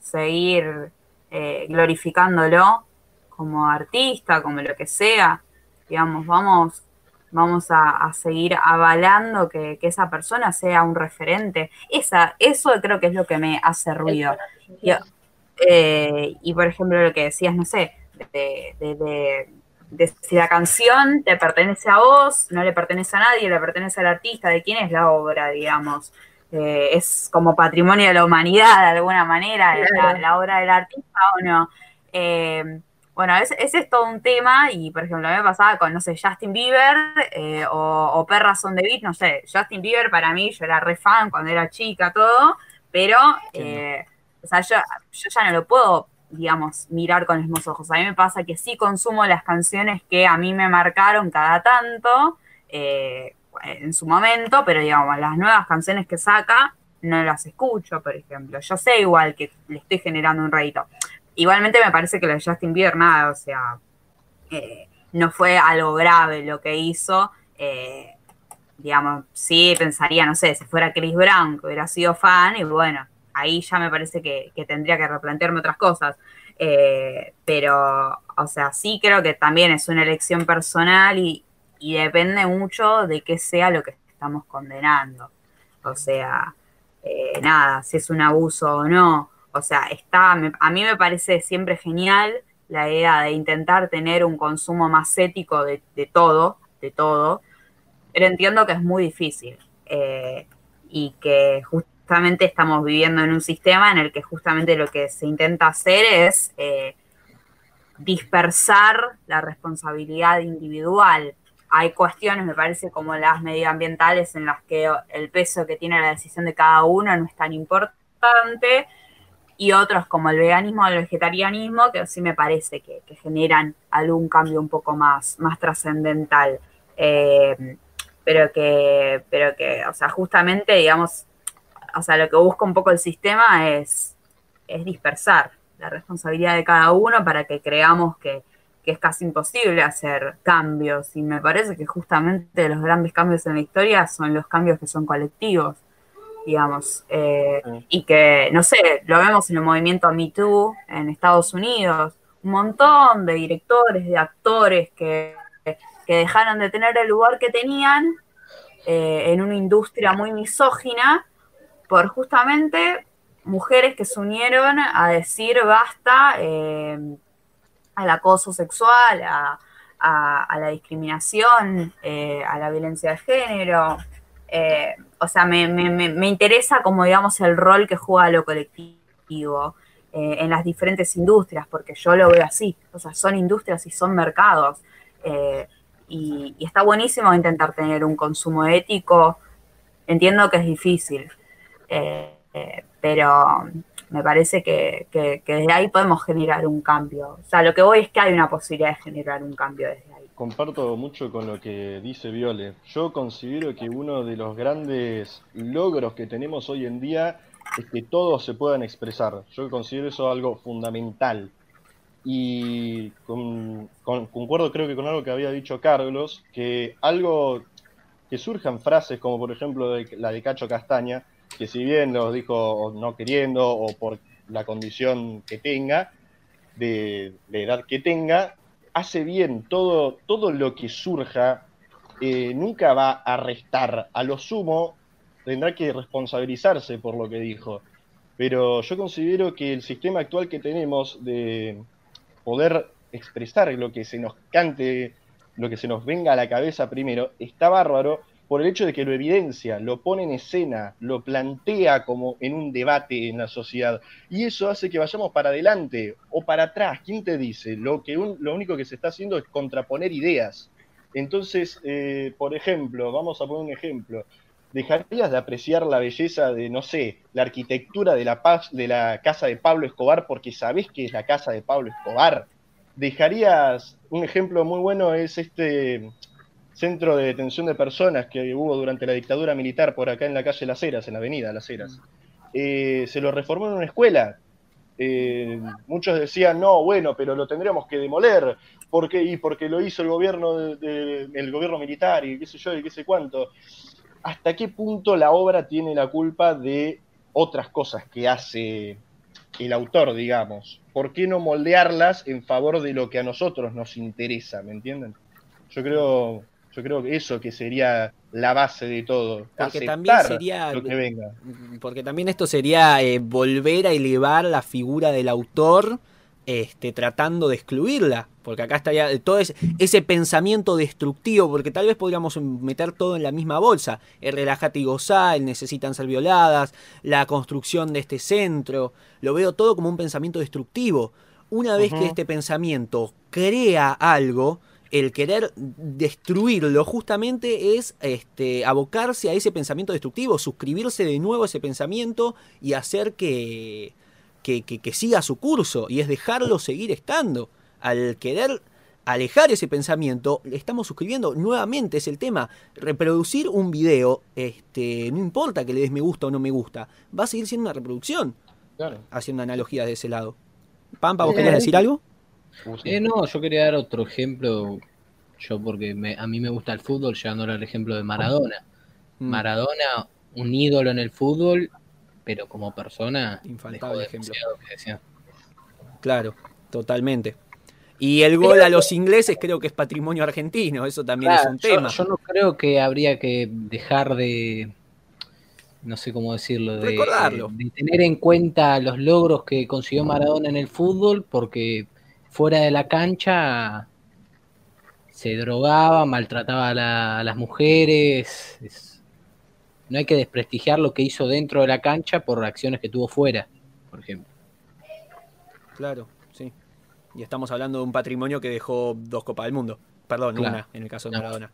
Speaker 4: seguir eh, glorificándolo como artista, como lo que sea. Digamos, vamos, vamos a, seguir avalando que, esa persona sea un referente. Esa, eso creo que es lo que me hace ruido. Y, eh, y por ejemplo, lo que decías, no sé, de, si la canción te pertenece a vos, no le pertenece a nadie, le pertenece al artista, de quién es la obra, digamos. Eh, es como patrimonio de la humanidad de alguna manera, la, obra del artista o no. Eh, bueno, ese, es todo un tema y, por ejemplo, a mí me pasaba con, no sé, Justin Bieber eh, o, Perras son de Beat, no sé, Justin Bieber para mí, yo era re fan cuando era chica, todo, pero, eh, o sea, yo, ya no lo puedo, digamos, mirar con los mismos ojos. A mí me pasa que sí consumo las canciones que a mí me marcaron cada tanto eh, en su momento, pero, digamos, las nuevas canciones que saca no las escucho, por ejemplo. Yo sé igual que le estoy generando un rédito. Igualmente me parece que lo de Justin Bieber, nada, o sea, eh, no fue algo grave lo que hizo. Eh, digamos, sí pensaría, no sé, si fuera Chris Brown, que hubiera sido fan, y bueno, ahí ya me parece que, tendría que replantearme otras cosas. Eh, pero, o sea, sí creo que también es una elección personal y, y depende mucho de qué sea lo que estamos condenando. O sea, nada, si es un abuso o no. O sea, está, a mí me parece siempre genial la idea de intentar tener un consumo más ético de, todo, de todo, pero entiendo que es muy difícil eh, y que justamente estamos viviendo en un sistema en el que justamente lo que se intenta hacer es eh, dispersar la responsabilidad individual. Hay cuestiones, me parece, como las medioambientales en las que el peso que tiene la decisión de cada uno no es tan importante, y otros como el veganismo o el vegetarianismo, que sí me parece que, generan algún cambio un poco más, más trascendental. Eh, pero que, pero que, o sea, justamente, digamos, o sea, lo que busca un poco el sistema es, es dispersar la responsabilidad de cada uno para que creamos que, que es casi imposible hacer cambios. Y me parece que justamente los grandes cambios en la historia son los cambios que son colectivos digamos, eh, y que, no sé, lo vemos en el movimiento Me Too en Estados Unidos, un montón de directores, de actores que, dejaron de tener el lugar que tenían eh, en una industria muy misógina por justamente mujeres que se unieron a decir basta eh, al acoso sexual, a, la discriminación, a la violencia de género, eh, o sea, me, interesa como, digamos, el rol que juega lo colectivo eh, en las diferentes industrias, porque yo lo veo así, o sea, son industrias y son mercados. Eh, y, está buenísimo intentar tener un consumo ético. Entiendo que es difícil, pero me parece que, desde ahí podemos generar un cambio. O sea, lo que voy es que hay una posibilidad de generar un cambio desde
Speaker 2: comparto mucho con lo que dice Viole. Yo considero que uno de los grandes logros que tenemos hoy en día es que todos se puedan expresar. Yo considero eso algo fundamental. Y concuerdo creo que con algo que había dicho Carlos, que algo que surjan frases como por ejemplo la de Cacho Castaña, que si bien lo dijo no queriendo o por la condición que tenga, de, de edad que tenga, hace bien todo, todo lo que surja, eh, nunca va a restar. A lo sumo, tendrá que responsabilizarse por lo que dijo. Pero yo considero que el sistema actual que tenemos de poder expresar lo que se nos cante, lo que se nos venga a la cabeza primero, está bárbaro, por el hecho de que lo evidencia, lo pone en escena, lo plantea como en un debate en la sociedad. Y eso hace que vayamos para adelante o para atrás. ¿Quién te dice? Lo, que lo único que se está haciendo es contraponer ideas. Entonces, eh, por ejemplo, vamos a poner un ejemplo. ¿Dejarías de apreciar la belleza de, no sé, la arquitectura de la, paz, de la casa de Pablo Escobar porque sabés que es la casa de Pablo Escobar? ¿Dejarías, un ejemplo muy bueno es este centro de detención de personas que hubo durante la dictadura militar por acá en la calle Las Heras, en la avenida Las Heras? Eh, se lo reformó en una escuela. Eh, muchos decían, no, bueno, pero lo tendríamos que demoler, porque y porque lo hizo el gobierno el gobierno militar y qué sé yo y qué sé cuánto. ¿Hasta qué punto la obra tiene la culpa de otras cosas que hace el autor, digamos? ¿Por qué no moldearlas en favor de lo que a nosotros nos interesa, ¿me entienden? Yo creo yo creo que eso que sería la base de todo.
Speaker 1: Porque también sería.
Speaker 2: Lo que venga.
Speaker 1: Porque también esto sería eh, volver a elevar la figura del autor. Este, tratando de excluirla, porque acá estaría todo ese, pensamiento destructivo, porque tal vez podríamos meter todo en la misma bolsa, el relájate y gozá, el necesitan ser violadas, la construcción de este centro, lo veo todo como un pensamiento destructivo. Una vez que este pensamiento crea algo, el querer destruirlo justamente es este, abocarse a ese pensamiento destructivo, suscribirse de nuevo a ese pensamiento y hacer que, que, siga su curso y es dejarlo seguir estando. Al querer alejar ese pensamiento, le estamos suscribiendo nuevamente, es el tema. Reproducir un video, este, no importa que le des me gusta o no me gusta, va a seguir siendo una reproducción. Haciendo analogías de ese lado. Pampa, ¿vos querías decir algo?
Speaker 6: Eh, no, yo quería dar otro ejemplo, yo porque a mí me gusta el fútbol, llevándolo al ejemplo de Maradona. Mm. Maradona, un ídolo en el fútbol, pero como persona...
Speaker 1: Infaltable ejemplo. Claro, totalmente. Y el gol a los ingleses creo que es patrimonio argentino, eso también es un tema.
Speaker 6: Yo no creo que habría que dejar de, no sé cómo decirlo, de, de, tener en cuenta los logros que consiguió Maradona en el fútbol, porque fuera de la cancha se drogaba, maltrataba a, las mujeres. no hay que desprestigiar lo que hizo dentro de la cancha por acciones que tuvo fuera, por ejemplo.
Speaker 1: Claro, sí. Y estamos hablando de un patrimonio que dejó dos Copas del Mundo. Perdón, una, en el caso de Maradona.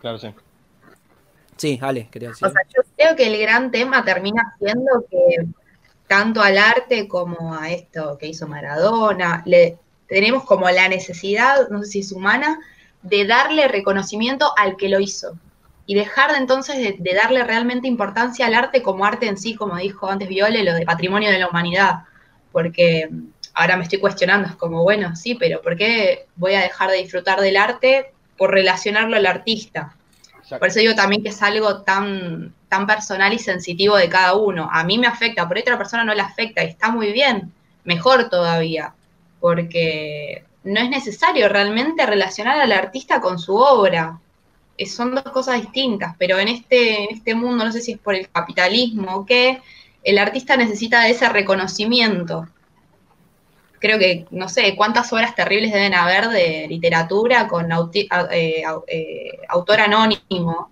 Speaker 2: Claro, sí.
Speaker 1: Sí, Ale, quería decir.
Speaker 3: O sea, yo creo que el gran tema termina siendo que tanto al arte como a esto que hizo Maradona, le, tenemos como la necesidad, no sé si es humana, de darle reconocimiento al que lo hizo y dejar de entonces de, darle realmente importancia al arte como arte en sí, como dijo antes Viole, lo de patrimonio de la humanidad, porque ahora me estoy cuestionando, es como, bueno, sí, pero ¿por qué voy a dejar de disfrutar del arte por relacionarlo al artista? Por eso digo también que es algo tan, tan personal y sensitivo de cada uno. A mí me afecta, por otra persona no le afecta y está muy bien, mejor todavía porque no es necesario realmente relacionar al artista con su obra. Son dos cosas distintas, pero en este, este mundo, no sé si es por el capitalismo o qué, el artista necesita de ese reconocimiento. Creo que, no sé, cuántas obras terribles deben haber de literatura con eh, eh, autor anónimo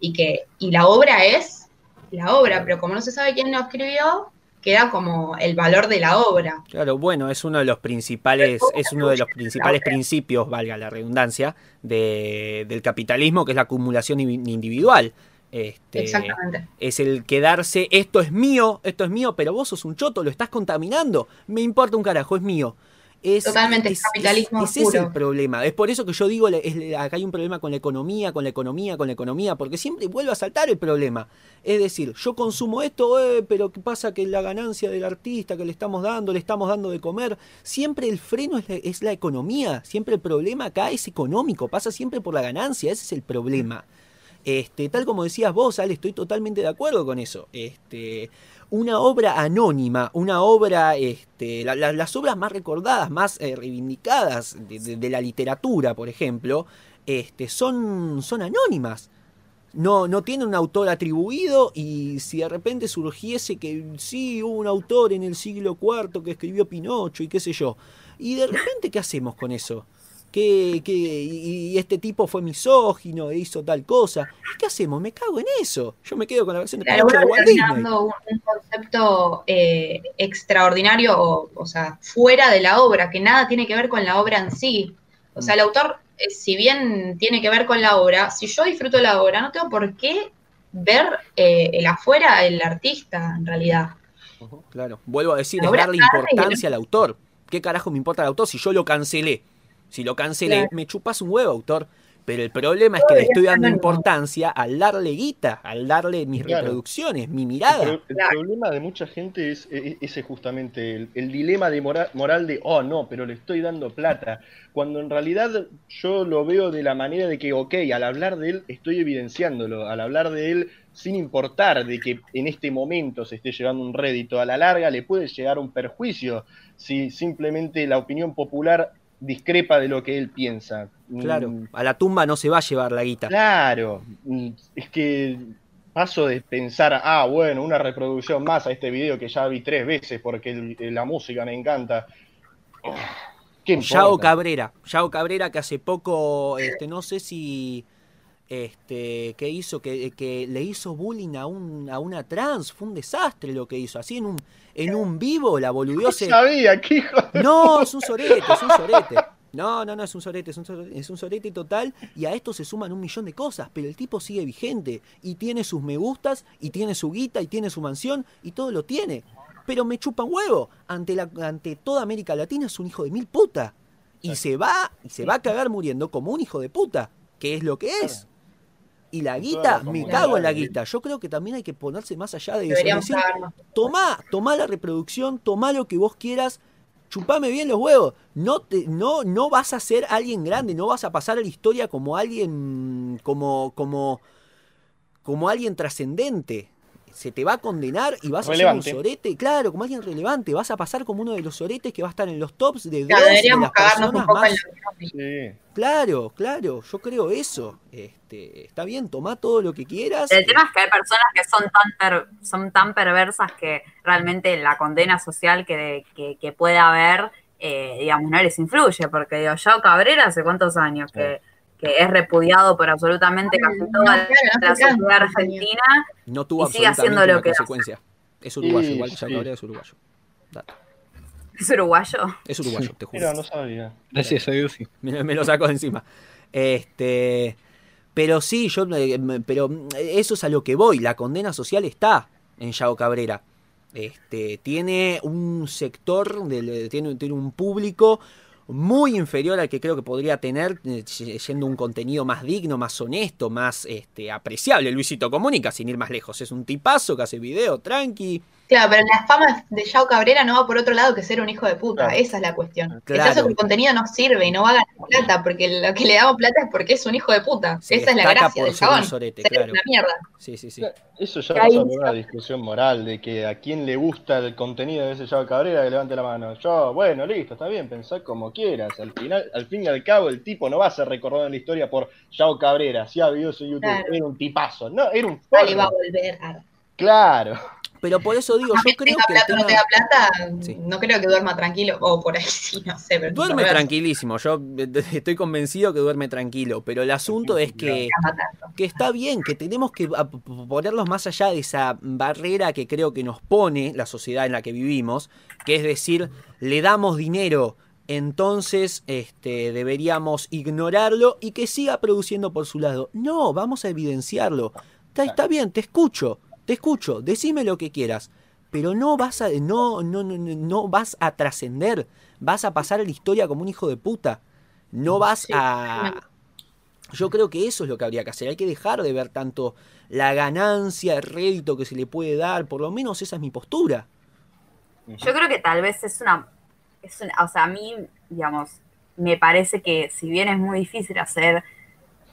Speaker 3: y que y la obra es la obra, pero como no se sabe quién lo escribió, queda como el valor de la obra.
Speaker 1: Claro, bueno, es uno de los principales, es uno de los principales principios, valga la redundancia, de, del capitalismo, que es la acumulación individual. Este, Exactamente. Es el quedarse, esto es mío, esto es mío, pero vos sos un choto, lo estás contaminando. Me importa un carajo, es mío.
Speaker 3: Totalmente, es, capitalismo.
Speaker 1: ese es el problema. Es por eso que yo digo, acá hay un problema con la economía, con la economía, con la economía, porque siempre vuelve a saltar el problema. Es decir, yo consumo esto, eh, pero ¿qué pasa que la ganancia del artista que le estamos dando, le estamos dando de comer? Siempre el freno es la, economía, siempre el problema acá es económico, pasa siempre por la ganancia, ese es el problema. Este, tal como decías vos, Ale, estoy totalmente de acuerdo con eso. Este, una obra anónima, una obra, este, las obras más recordadas, más eh, reivindicadas de, la literatura, por ejemplo, este, son, son anónimas. No, no tienen un autor atribuido y si de repente surgiese que sí hubo un autor en el siglo IV que escribió Pinocho y qué sé yo, y de repente, ¿qué hacemos con eso? Que, que y, este tipo fue misógino e hizo tal cosa. ¿Qué hacemos? Me cago en eso. Yo me quedo con la versión de
Speaker 3: claro, de Walt Disney. Un, un concepto eh, extraordinario, o, o sea, fuera de la obra, que nada tiene que ver con la obra en sí. O sea, el autor, eh, si bien tiene que ver con la obra, si yo disfruto la obra, no tengo por qué ver eh, el afuera el artista, en realidad.
Speaker 1: Claro, vuelvo a decir, es darle importancia al autor. ¿Qué carajo me importa el autor si yo lo cancelé? Si lo cancelé, me chupas un huevo, autor. Pero el problema es que le estoy dando importancia al darle guita, al darle mis reproducciones, mi mirada.
Speaker 2: El, problema de mucha gente es, ese justamente el, dilema de moral, de, oh no, pero le estoy dando plata. Cuando en realidad yo lo veo de la manera de que, ok, al hablar de él estoy evidenciándolo, al hablar de él sin importar de que en este momento se esté llevando un rédito a la larga, le puede llegar un perjuicio si simplemente la opinión popular discrepa de lo que él piensa.
Speaker 1: Claro, mm. a la tumba no se va a llevar la guita.
Speaker 2: Claro, mm, es que paso de pensar, ah, bueno, una reproducción más a este video que ya vi tres veces porque la música me encanta.
Speaker 1: Yao Cabrera, Yao Cabrera que hace poco, este, no sé si este, que hizo, que, que, le hizo bullying a, un, a una trans, fue un desastre lo que hizo, así en un, en un vivo la boludeó. No
Speaker 2: sabía, ¿qué hijo
Speaker 1: No, es un sorete, es un sorete. No, no, no, es un sorete, es un sorete, es un sorete total y a esto se suman un millón de cosas, pero el tipo sigue vigente y tiene sus me gustas y tiene su guita y tiene su mansión y todo lo tiene. Pero me chupan huevo, ante, la, ante toda América Latina es un hijo de mil puta. Y se va, y se va a cagar muriendo como un hijo de puta, que es lo que es. Y la guita, me cago en la guita. Yo creo que también hay que ponerse más allá de eso. Decir, tomá, tomá la reproducción, tomá lo que vos quieras, chupame bien los huevos. No, te, no, no vas a ser alguien grande, no vas a pasar a la historia como alguien, como, como, como alguien trascendente se te va a condenar y vas a ser un sorete, claro, como alguien relevante, vas a pasar como uno de los soretes que va a estar en los tops de,
Speaker 3: claro, de las personas más.
Speaker 1: Claro, claro, yo creo eso. Este, está bien, toma todo lo que quieras.
Speaker 4: El tema es que hay personas que son tan son tan perversas que realmente la condena social que, que, puede haber, eh, digamos, no les influye, porque digo, yo Cabrera hace cuántos años que que es repudiado por absolutamente casi toda la, sociedad argentina
Speaker 1: no tuvo y sigue haciendo lo que consecuencia. Es uruguayo, igual sí. es uruguayo.
Speaker 4: ¿Es uruguayo?
Speaker 1: Es uruguayo, te juro.
Speaker 2: Pero no sabía.
Speaker 6: Gracias a Dios, sí.
Speaker 1: Me, me, lo saco de encima. Este, pero sí, yo, pero eso es a lo que voy. La condena social está en Yago Cabrera. Este, tiene un sector, tiene, tiene un público muy inferior al que creo que podría tener eh, siendo un contenido más digno, más honesto, más este, apreciable. Luisito Comunica, sin ir más lejos, es un tipazo que hace video tranqui,
Speaker 3: Claro, pero la fama de Yao Cabrera no va por otro lado que ser un hijo de puta. Esa es la cuestión. Claro. que el contenido no sirve y no va a ganar plata, porque lo que le damos plata es porque es un hijo de puta. Esa es la gracia del chabón. Sorete, claro. una mierda.
Speaker 1: Sí, sí, sí.
Speaker 2: Eso ya pasa por una discusión moral de que a quién le gusta el contenido de ese Yao Cabrera que levante la mano. Yo, bueno, listo, está bien, pensá como quieras. Al final, al fin y al cabo, el tipo no va a ser recordado en la historia por Yao Cabrera. Si ha videos en YouTube, era un tipazo. No, era un.
Speaker 3: Vale, va a volver.
Speaker 2: Claro.
Speaker 1: Pero por eso digo, yo creo que.
Speaker 3: Plata, no te da plata, no creo que duerma tranquilo. O por ahí <laughs> sí, no sé.
Speaker 1: duerme tranquilísimo. Yo estoy convencido que duerme tranquilo. Pero el asunto es que, que está bien, que tenemos que ponerlos más allá de esa barrera que creo que nos pone la sociedad en la que vivimos. Que es decir, le damos dinero. Entonces este, deberíamos ignorarlo y que siga produciendo por su lado. No, vamos a evidenciarlo. está bien, te escucho te escucho, decime lo que quieras, pero no vas a, no, no, no, no vas a trascender, vas a pasar a la historia como un hijo de puta. No vas a. Yo creo que eso es lo que habría que hacer. Hay que dejar de ver tanto la ganancia, el rédito que se le puede dar. Por lo menos esa es mi postura.
Speaker 4: Yo creo que tal vez es una, es una. O sea, a mí, digamos, me parece que si bien es muy difícil hacer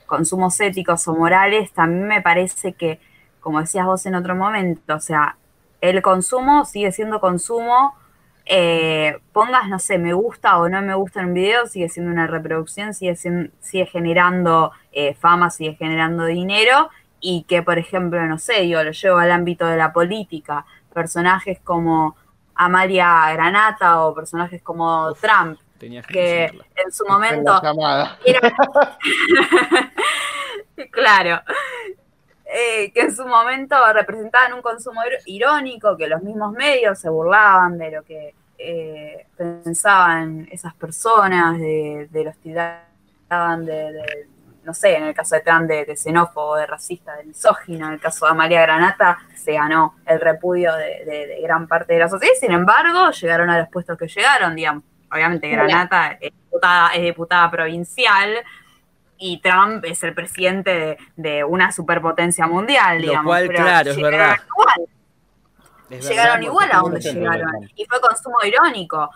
Speaker 4: consumos éticos o morales, también me parece que como decías vos en otro momento, o sea, el consumo sigue siendo consumo, eh, pongas, no sé, me gusta o no me gusta en un video, sigue siendo una reproducción, sigue, sigue generando eh, fama, sigue generando dinero, y que, por ejemplo, no sé, yo lo llevo al ámbito de la política, personajes como Amalia Granata o personajes como Trump, que, en su momento <laughs> claro. Eh, que en su momento representaban un consumo irónico, que los mismos medios se burlaban de lo que eh, pensaban esas personas, de, de los tiraban de, no sé, en el caso de Trump, de, xenófobo, de racista, de misógino, en el caso de Amalia Granata, se ganó el repudio de, gran parte de la sociedad, sin embargo, llegaron a los puestos que llegaron, digamos. Obviamente Granata es diputada, provincial, y Trump es el presidente de, una superpotencia mundial, digamos.
Speaker 1: Cual, claro, es verdad.
Speaker 4: llegaron igual a donde llegaron. Y fue consumo irónico.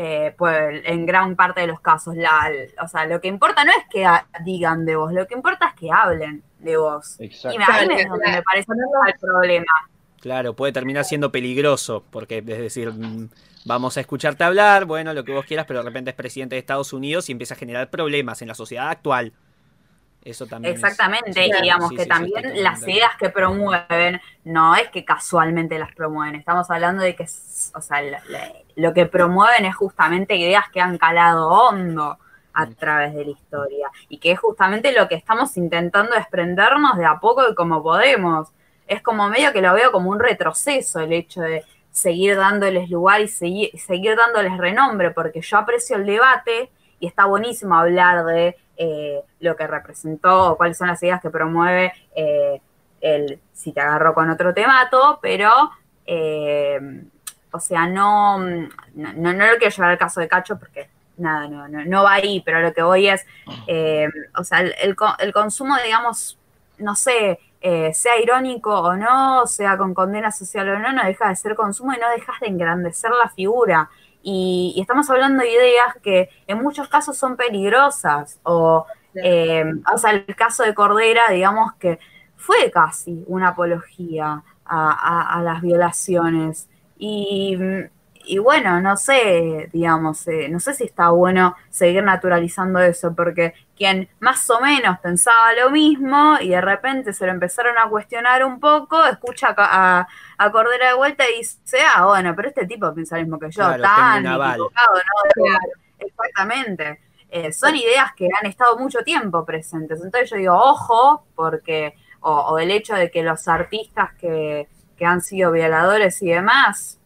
Speaker 4: Eh, pues en gran parte de los casos. La, o sea, lo que importa no es que digan de vos, lo que importa es que hablen de vos. Y me, ahí es donde me parece el problema.
Speaker 1: Claro, puede terminar siendo peligroso, porque es decir, mm, vamos a escucharte hablar, bueno, lo que vos quieras, pero de repente es presidente de Estados Unidos y empieza a generar problemas en la sociedad actual. Eso también.
Speaker 4: Exactamente, digamos que también las ideas que promueven, no es que casualmente las promueven, estamos hablando de que, o sea, lo que promueven es justamente ideas que han calado hondo a través de la historia y que es justamente lo que estamos intentando desprendernos de a poco y como podemos. Es como medio que lo veo como un retroceso el hecho de seguir dándoles lugar y seguir, seguir dándoles renombre, porque yo aprecio el debate y está buenísimo hablar de eh, lo que representó o cuáles son las ideas que promueve eh, el si te agarro con otro te mato, pero, eh, o sea, no, no, no, lo quiero llevar al caso de Cacho porque nada, no, no, va ahí, pero lo que voy es, o sea, el, el, consumo, digamos, no sé, sea irónico o no, sea con condena social o no, no deja de ser consumo y no dejas de engrandecer la figura. Y, estamos hablando de ideas que en muchos casos son peligrosas. O, eh, o sea, el caso de Cordera, digamos que fue casi una apología a, las violaciones. Y, y, bueno, no sé, digamos, eh, no sé si está bueno seguir naturalizando eso, porque quien más o menos pensaba lo mismo y de repente se lo empezaron a cuestionar un poco, escucha a, a Cordera de vuelta y dice, ah, bueno, pero este tipo piensa lo mismo que yo, tan equivocado, ¿no? exactamente. Eh, son ideas que han estado mucho tiempo presentes. Entonces yo digo, ojo, porque, o, el hecho de que los artistas que, que han sido violadores y demás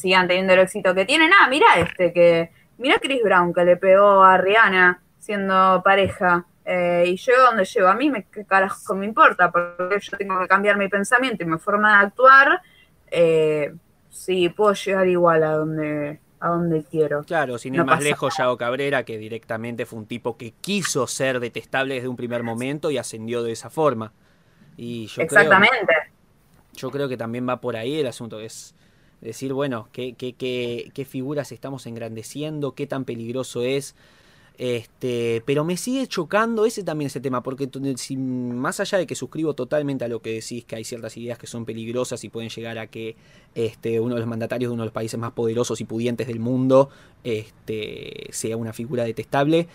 Speaker 4: sigan teniendo el éxito que tienen. Ah, mira este, que, mira Chris Brown que le pegó a Rihanna siendo pareja. Eh, y yo donde llego, a mí me, qué carajo me importa, porque yo tengo que cambiar mi pensamiento y mi forma de actuar, eh, sí, puedo llegar igual a donde, a donde quiero.
Speaker 1: Claro, sin ir más lejos, Yago Cabrera, que directamente fue un tipo que quiso ser detestable desde un primer momento y ascendió de esa forma. Y yo
Speaker 4: Exactamente.
Speaker 1: yo creo que también va por ahí el asunto, es decir, bueno, qué, qué, qué, qué figuras estamos engrandeciendo, qué tan peligroso es este, pero me sigue chocando ese también ese tema, porque más allá de que suscribo totalmente a lo que decís, que hay ciertas ideas que son peligrosas y pueden llegar a que este, uno de los mandatarios de uno de los países más poderosos y pudientes del mundo este, sea una figura detestable.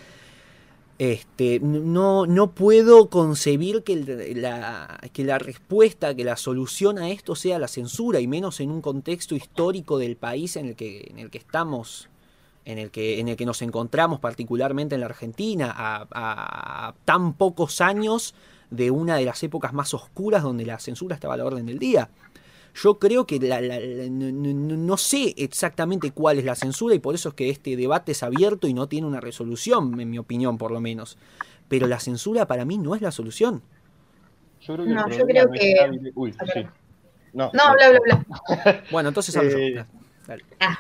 Speaker 1: Este, no, no puedo concebir que la, que la respuesta, que la solución a esto sea la censura, y menos en un contexto histórico del país en el que, en el que estamos en el que, en el que nos encontramos particularmente en la Argentina, a, tan pocos años de una de las épocas más oscuras donde la censura estaba a la orden del día. Yo creo que no, sé exactamente cuál es la censura y por eso es que este debate es abierto y no tiene una resolución, en mi opinión por lo menos. Pero la censura para mí no es la solución.
Speaker 3: no, yo creo que... No, bla, bla, bla. <laughs>
Speaker 1: bueno, entonces hablo
Speaker 2: eh, Ah.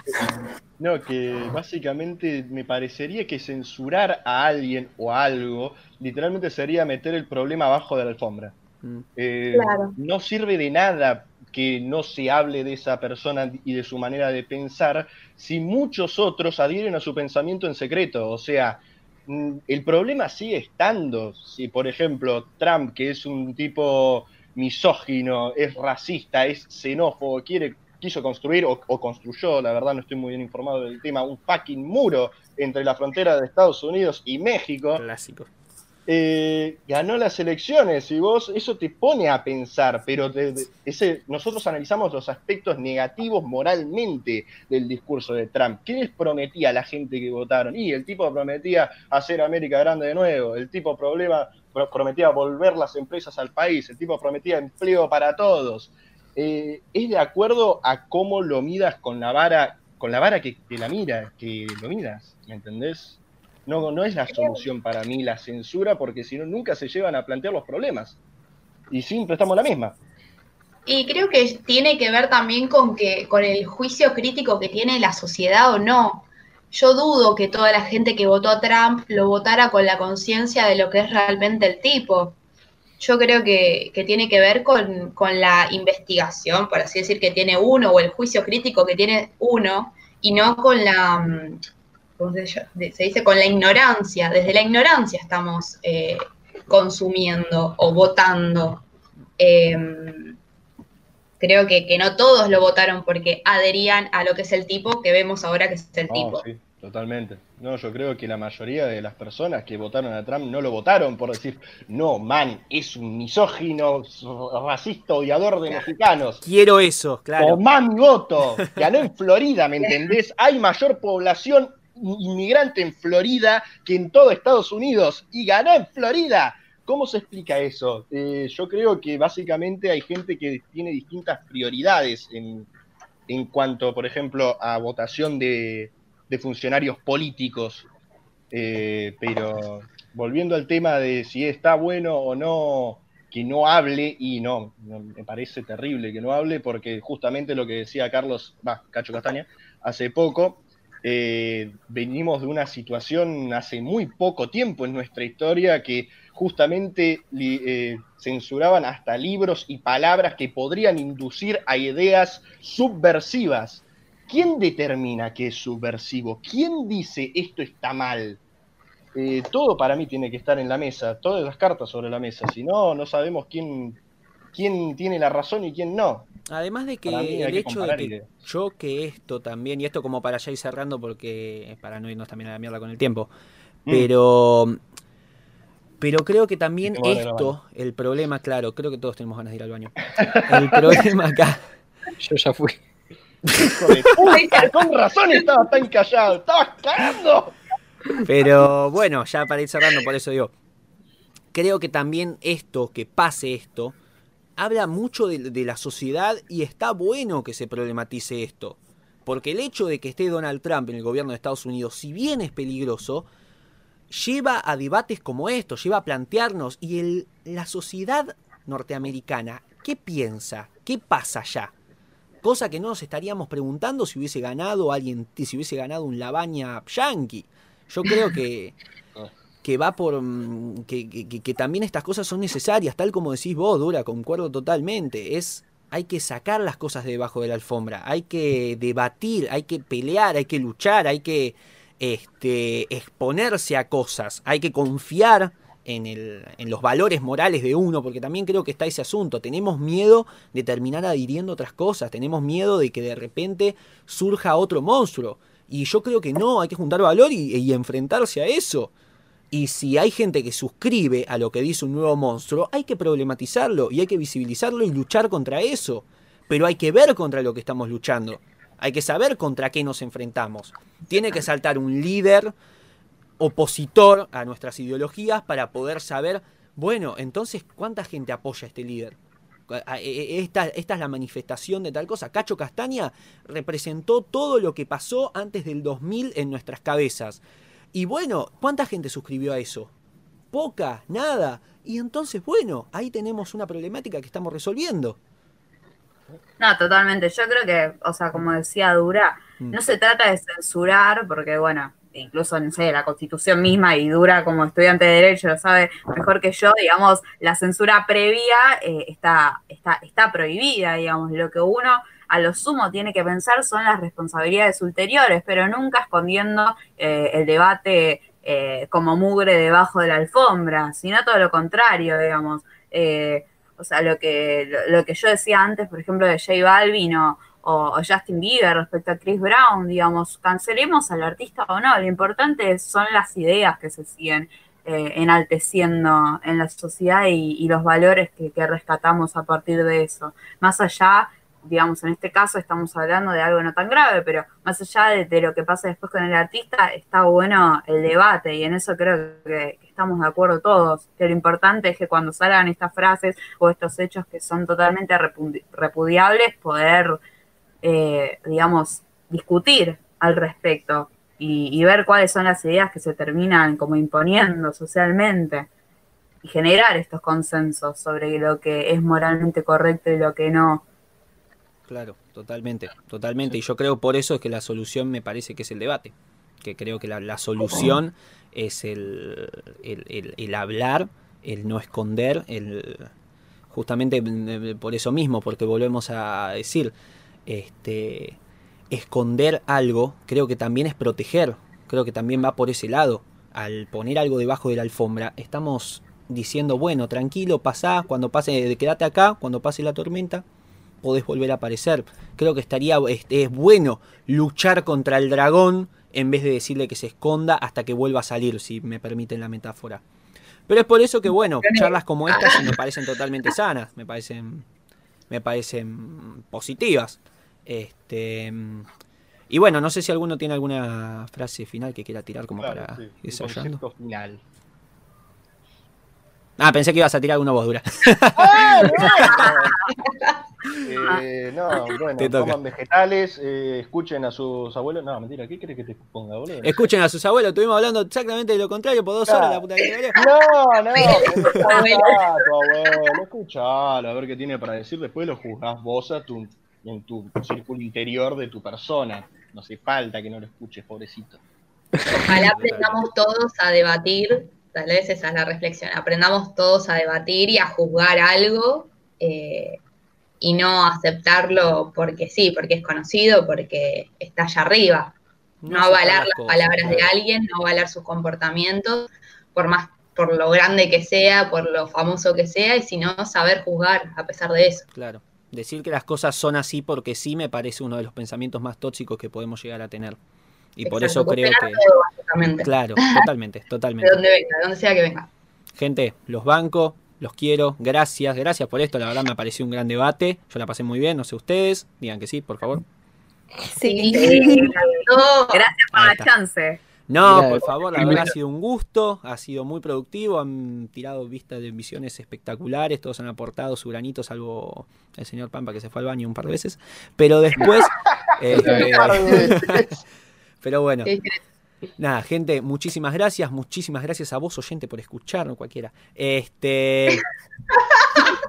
Speaker 2: No, que básicamente me parecería que censurar a alguien o algo literalmente sería meter el problema abajo de la alfombra. Mm. Eh, no sirve de nada que no se hable de esa persona y de su manera de pensar si muchos otros adhieren a su pensamiento en secreto. O sea, mm, el problema sigue estando. Si, por ejemplo, Trump, que es un tipo misógino, es racista, es xenófobo, quiere quiso construir o, construyó, la verdad no estoy muy bien informado del tema, un fucking muro entre la frontera de Estados Unidos y México.
Speaker 1: Clásico.
Speaker 2: Eh, ganó las elecciones y vos eso te pone a pensar, pero ese, nosotros analizamos los aspectos negativos moralmente del discurso de Trump. ¿Qué les prometía a la gente que votaron? Y el tipo prometía hacer América grande de nuevo, el tipo problema, prometía volver las empresas al país, el tipo prometía empleo para todos. Eh, es de acuerdo a cómo lo midas con la vara, con la vara que, que la mira, que lo midas, ¿me entendés? No, no es la solución para mí la censura, porque si no, nunca se llevan a plantear los problemas. Y siempre estamos la misma.
Speaker 3: Y creo que tiene que ver también con que, con el juicio crítico que tiene la sociedad o no. Yo dudo que toda la gente que votó a Trump lo votara con la conciencia de lo que es realmente el tipo. Yo creo que, tiene que ver con, con, la investigación, por así decir, que tiene uno, o el juicio crítico que tiene uno, y no con la, se, dice? Con la ignorancia. Desde la ignorancia estamos eh, consumiendo o votando. Em, creo que, que, no todos lo votaron porque adherían a lo que es el tipo que vemos ahora que es el tipo.
Speaker 2: Sí, totalmente. No, yo creo que la mayoría de las personas que votaron a Trump no lo votaron por decir, no, man, es un misógino, racista, odiador de mexicanos.
Speaker 1: Quiero eso, claro.
Speaker 2: man mi voto. Ganó en Florida, ¿me <laughs> entendés? Hay mayor población inmigrante en Florida que en todo Estados Unidos y ganó en Florida. ¿Cómo se explica eso? Eh, yo creo que básicamente hay gente que tiene distintas prioridades en, en cuanto, por ejemplo, a votación de, funcionarios políticos. Eh, pero volviendo al tema de si está bueno o no que no hable, y no, me parece terrible que no hable, porque justamente lo que decía Carlos, va, Cacho Castaña, hace poco, eh, venimos de una situación hace muy poco tiempo en nuestra historia que justamente eh, censuraban hasta libros y palabras que podrían inducir a ideas subversivas. ¿Quién determina qué es subversivo? ¿Quién dice esto está mal? Eh, todo para mí tiene que estar en la mesa, todas las cartas sobre la mesa, si no, no sabemos quién, quién tiene la razón y quién no.
Speaker 1: Además de que el hecho de que yo que esto también, y esto como para ya ir cerrando porque para no irnos también a la mierda con el tiempo, mm. pero pero creo que también esto, el problema, claro, creo que todos tenemos ganas de ir al baño. El problema acá. <laughs>
Speaker 6: Yo ya fui. <laughs>
Speaker 2: con razón estaba tan callado, estabas cagando.
Speaker 1: Pero bueno, ya para ir cerrando, por eso digo, creo que también esto, que pase esto, habla mucho de, la sociedad y está bueno que se problematice esto. Porque el hecho de que esté Donald Trump en el gobierno de Estados Unidos, si bien es peligroso, lleva a debates como estos, lleva a plantearnos, y el, la sociedad norteamericana, ¿qué piensa? ¿Qué pasa allá? Cosa que no nos estaríamos preguntando si hubiese ganado alguien, si hubiese ganado un Labaña Yankee. Yo creo que <laughs> que va por. Mm, que, que, también estas cosas son necesarias, tal como decís vos, Dura, concuerdo totalmente. Es. Hay que sacar las cosas de debajo de la alfombra, hay que debatir, hay que pelear, hay que luchar, hay que este, exponerse a cosas, hay que confiar en, el, en los valores morales de uno, porque también creo que está ese asunto. Tenemos miedo de terminar adhiriendo otras cosas, tenemos miedo de que de repente surja otro monstruo. Y yo creo que no, hay que juntar valor y enfrentarse a eso. Y si hay gente que suscribe a lo que dice un nuevo monstruo, hay que problematizarlo y hay que visibilizarlo y luchar contra eso. Pero hay que ver contra lo que estamos luchando. Hay que saber contra qué nos enfrentamos. Tiene que saltar un líder opositor a nuestras ideologías para poder saber, bueno, entonces, ¿cuánta gente apoya a este líder? E, e, esta, esta, es la manifestación de tal cosa. Cacho Castaña representó todo lo que pasó antes del 2000 en nuestras cabezas. Y bueno, ¿cuánta gente suscribió a eso? Poca, nada. Y entonces, bueno, ahí tenemos una problemática que estamos resolviendo.
Speaker 4: No, totalmente. Yo creo que, o sea, como decía Dura, mm. no se trata de censurar, porque bueno, incluso, no sé, la constitución misma y Dura como estudiante de Derecho lo sabe mejor que yo, digamos, la censura previa eh, está, está, está prohibida, digamos, lo que uno a lo sumo tiene que pensar son las responsabilidades ulteriores, pero nunca escondiendo eh, el debate eh, como mugre debajo de la alfombra, sino todo lo contrario, digamos. Eh, o sea, lo que, lo, que yo decía antes, por ejemplo, de J Balvin o, Justin Bieber respecto a Chris Brown, digamos, cancelemos al artista o no, lo importante son las ideas que se siguen. enalteciendo en la sociedad y, los valores que, rescatamos a partir de eso. Más allá, digamos, en este caso estamos hablando de algo no tan grave, pero más allá de, lo que pasa después con el artista, está bueno el debate y en eso creo que, estamos de acuerdo todos, que lo importante es que cuando salgan estas frases o estos hechos que son totalmente repudiables, poder, eh, digamos, discutir al respecto y, ver cuáles son las ideas que se terminan como imponiendo socialmente y generar estos consensos sobre lo que es moralmente correcto y lo que no.
Speaker 1: Claro, totalmente, totalmente. Y yo creo por eso es que la solución me parece que es el debate, que creo que la, solución es el, el, hablar, el no esconder, el justamente por eso mismo, porque volvemos a decir, este esconder algo, creo que también es proteger, creo que también va por ese lado. Al poner algo debajo de la alfombra, estamos diciendo, bueno, tranquilo, pasá, cuando pase, quédate acá, cuando pase la tormenta, podés volver a aparecer. Creo que estaría, es, es bueno luchar contra el dragón en vez de decirle que se esconda hasta que vuelva a salir, si me permiten la metáfora. Pero es por eso que, bueno, charlas como estas me parecen totalmente sanas, me parecen, me parecen positivas. Este, y bueno, no sé si alguno tiene alguna frase final que quiera tirar como para ir final. Ah, pensé que ibas a tirar alguna voz dura. <laughs>
Speaker 2: eh, no, bueno, coman vegetales, eh, escuchen a sus abuelos. No, mentira, ¿qué crees que te ponga, boludo?
Speaker 1: Escuchen a sus abuelos, estuvimos hablando exactamente de lo contrario por dos horas, la puta que
Speaker 2: No, no, tu abuelo, escuchalo, a ver qué tiene para decir, después lo juzgás vos a tu en tu círculo interior de tu persona. No hace falta que no lo escuches, pobrecito.
Speaker 3: Ojalá aprendamos todos a debatir, tal vez esa es la reflexión, aprendamos todos a debatir y a juzgar algo eh, y no aceptarlo porque sí, porque es conocido, porque está allá arriba. No, avalar las palabras de alguien, no avalar sus comportamientos, por más por lo grande que sea, por lo famoso que sea, y sino saber juzgar a pesar de eso.
Speaker 1: Claro. Decir que las cosas son así porque sí me parece uno de los pensamientos más tóxicos que podemos llegar a tener. Y por eso creo que... claro, <laughs> totalmente, totalmente.
Speaker 3: De donde venga, de donde sea que venga.
Speaker 1: Gente, los bancos, los quiero, gracias, gracias por esto, la verdad me pareció un gran debate, yo la pasé muy bien, no sé ustedes, digan que sí, por favor.
Speaker 4: Sí, gracias por la chance.
Speaker 1: No, por favor, la verdad ha sido un gusto, ha sido muy productivo, han tirado vistas de visiones espectaculares, todos han aportado su granito, salvo el señor Pampa que se fue al baño un par de veces, pero después... <laughs> Eh, pero bueno. Nada, gente, muchísimas gracias, muchísimas gracias a vos, oyente, por escucharnos, cualquiera. Este.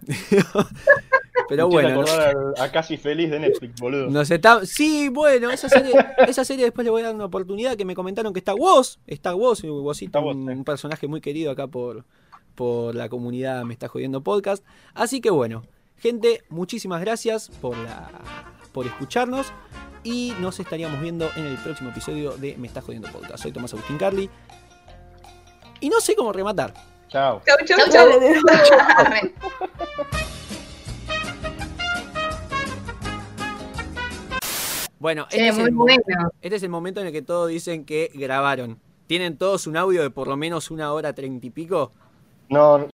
Speaker 1: <laughs> Pero bueno.
Speaker 2: A, Casi Feliz de Netflix, boludo.
Speaker 1: Nos está... Sí, bueno, esa serie, esa serie después le voy a dar una oportunidad que me comentaron que está Woz. Está Woz, un, un, personaje muy querido acá por, por la comunidad Me Está Jodiendo Podcast. Así que bueno, gente, muchísimas gracias por, la, por escucharnos. Y nos estaríamos viendo en el próximo episodio de Me Está Jodiendo Podcast. Soy Tomás Agustín Carly. Y no sé cómo rematar.
Speaker 2: Chao.
Speaker 3: Chao, chao, chao.
Speaker 1: Bueno, este, es el este es el momento en el que todos dicen que grabaron. ¿Tienen todos un audio de por lo menos una hora treinta y pico?
Speaker 2: No,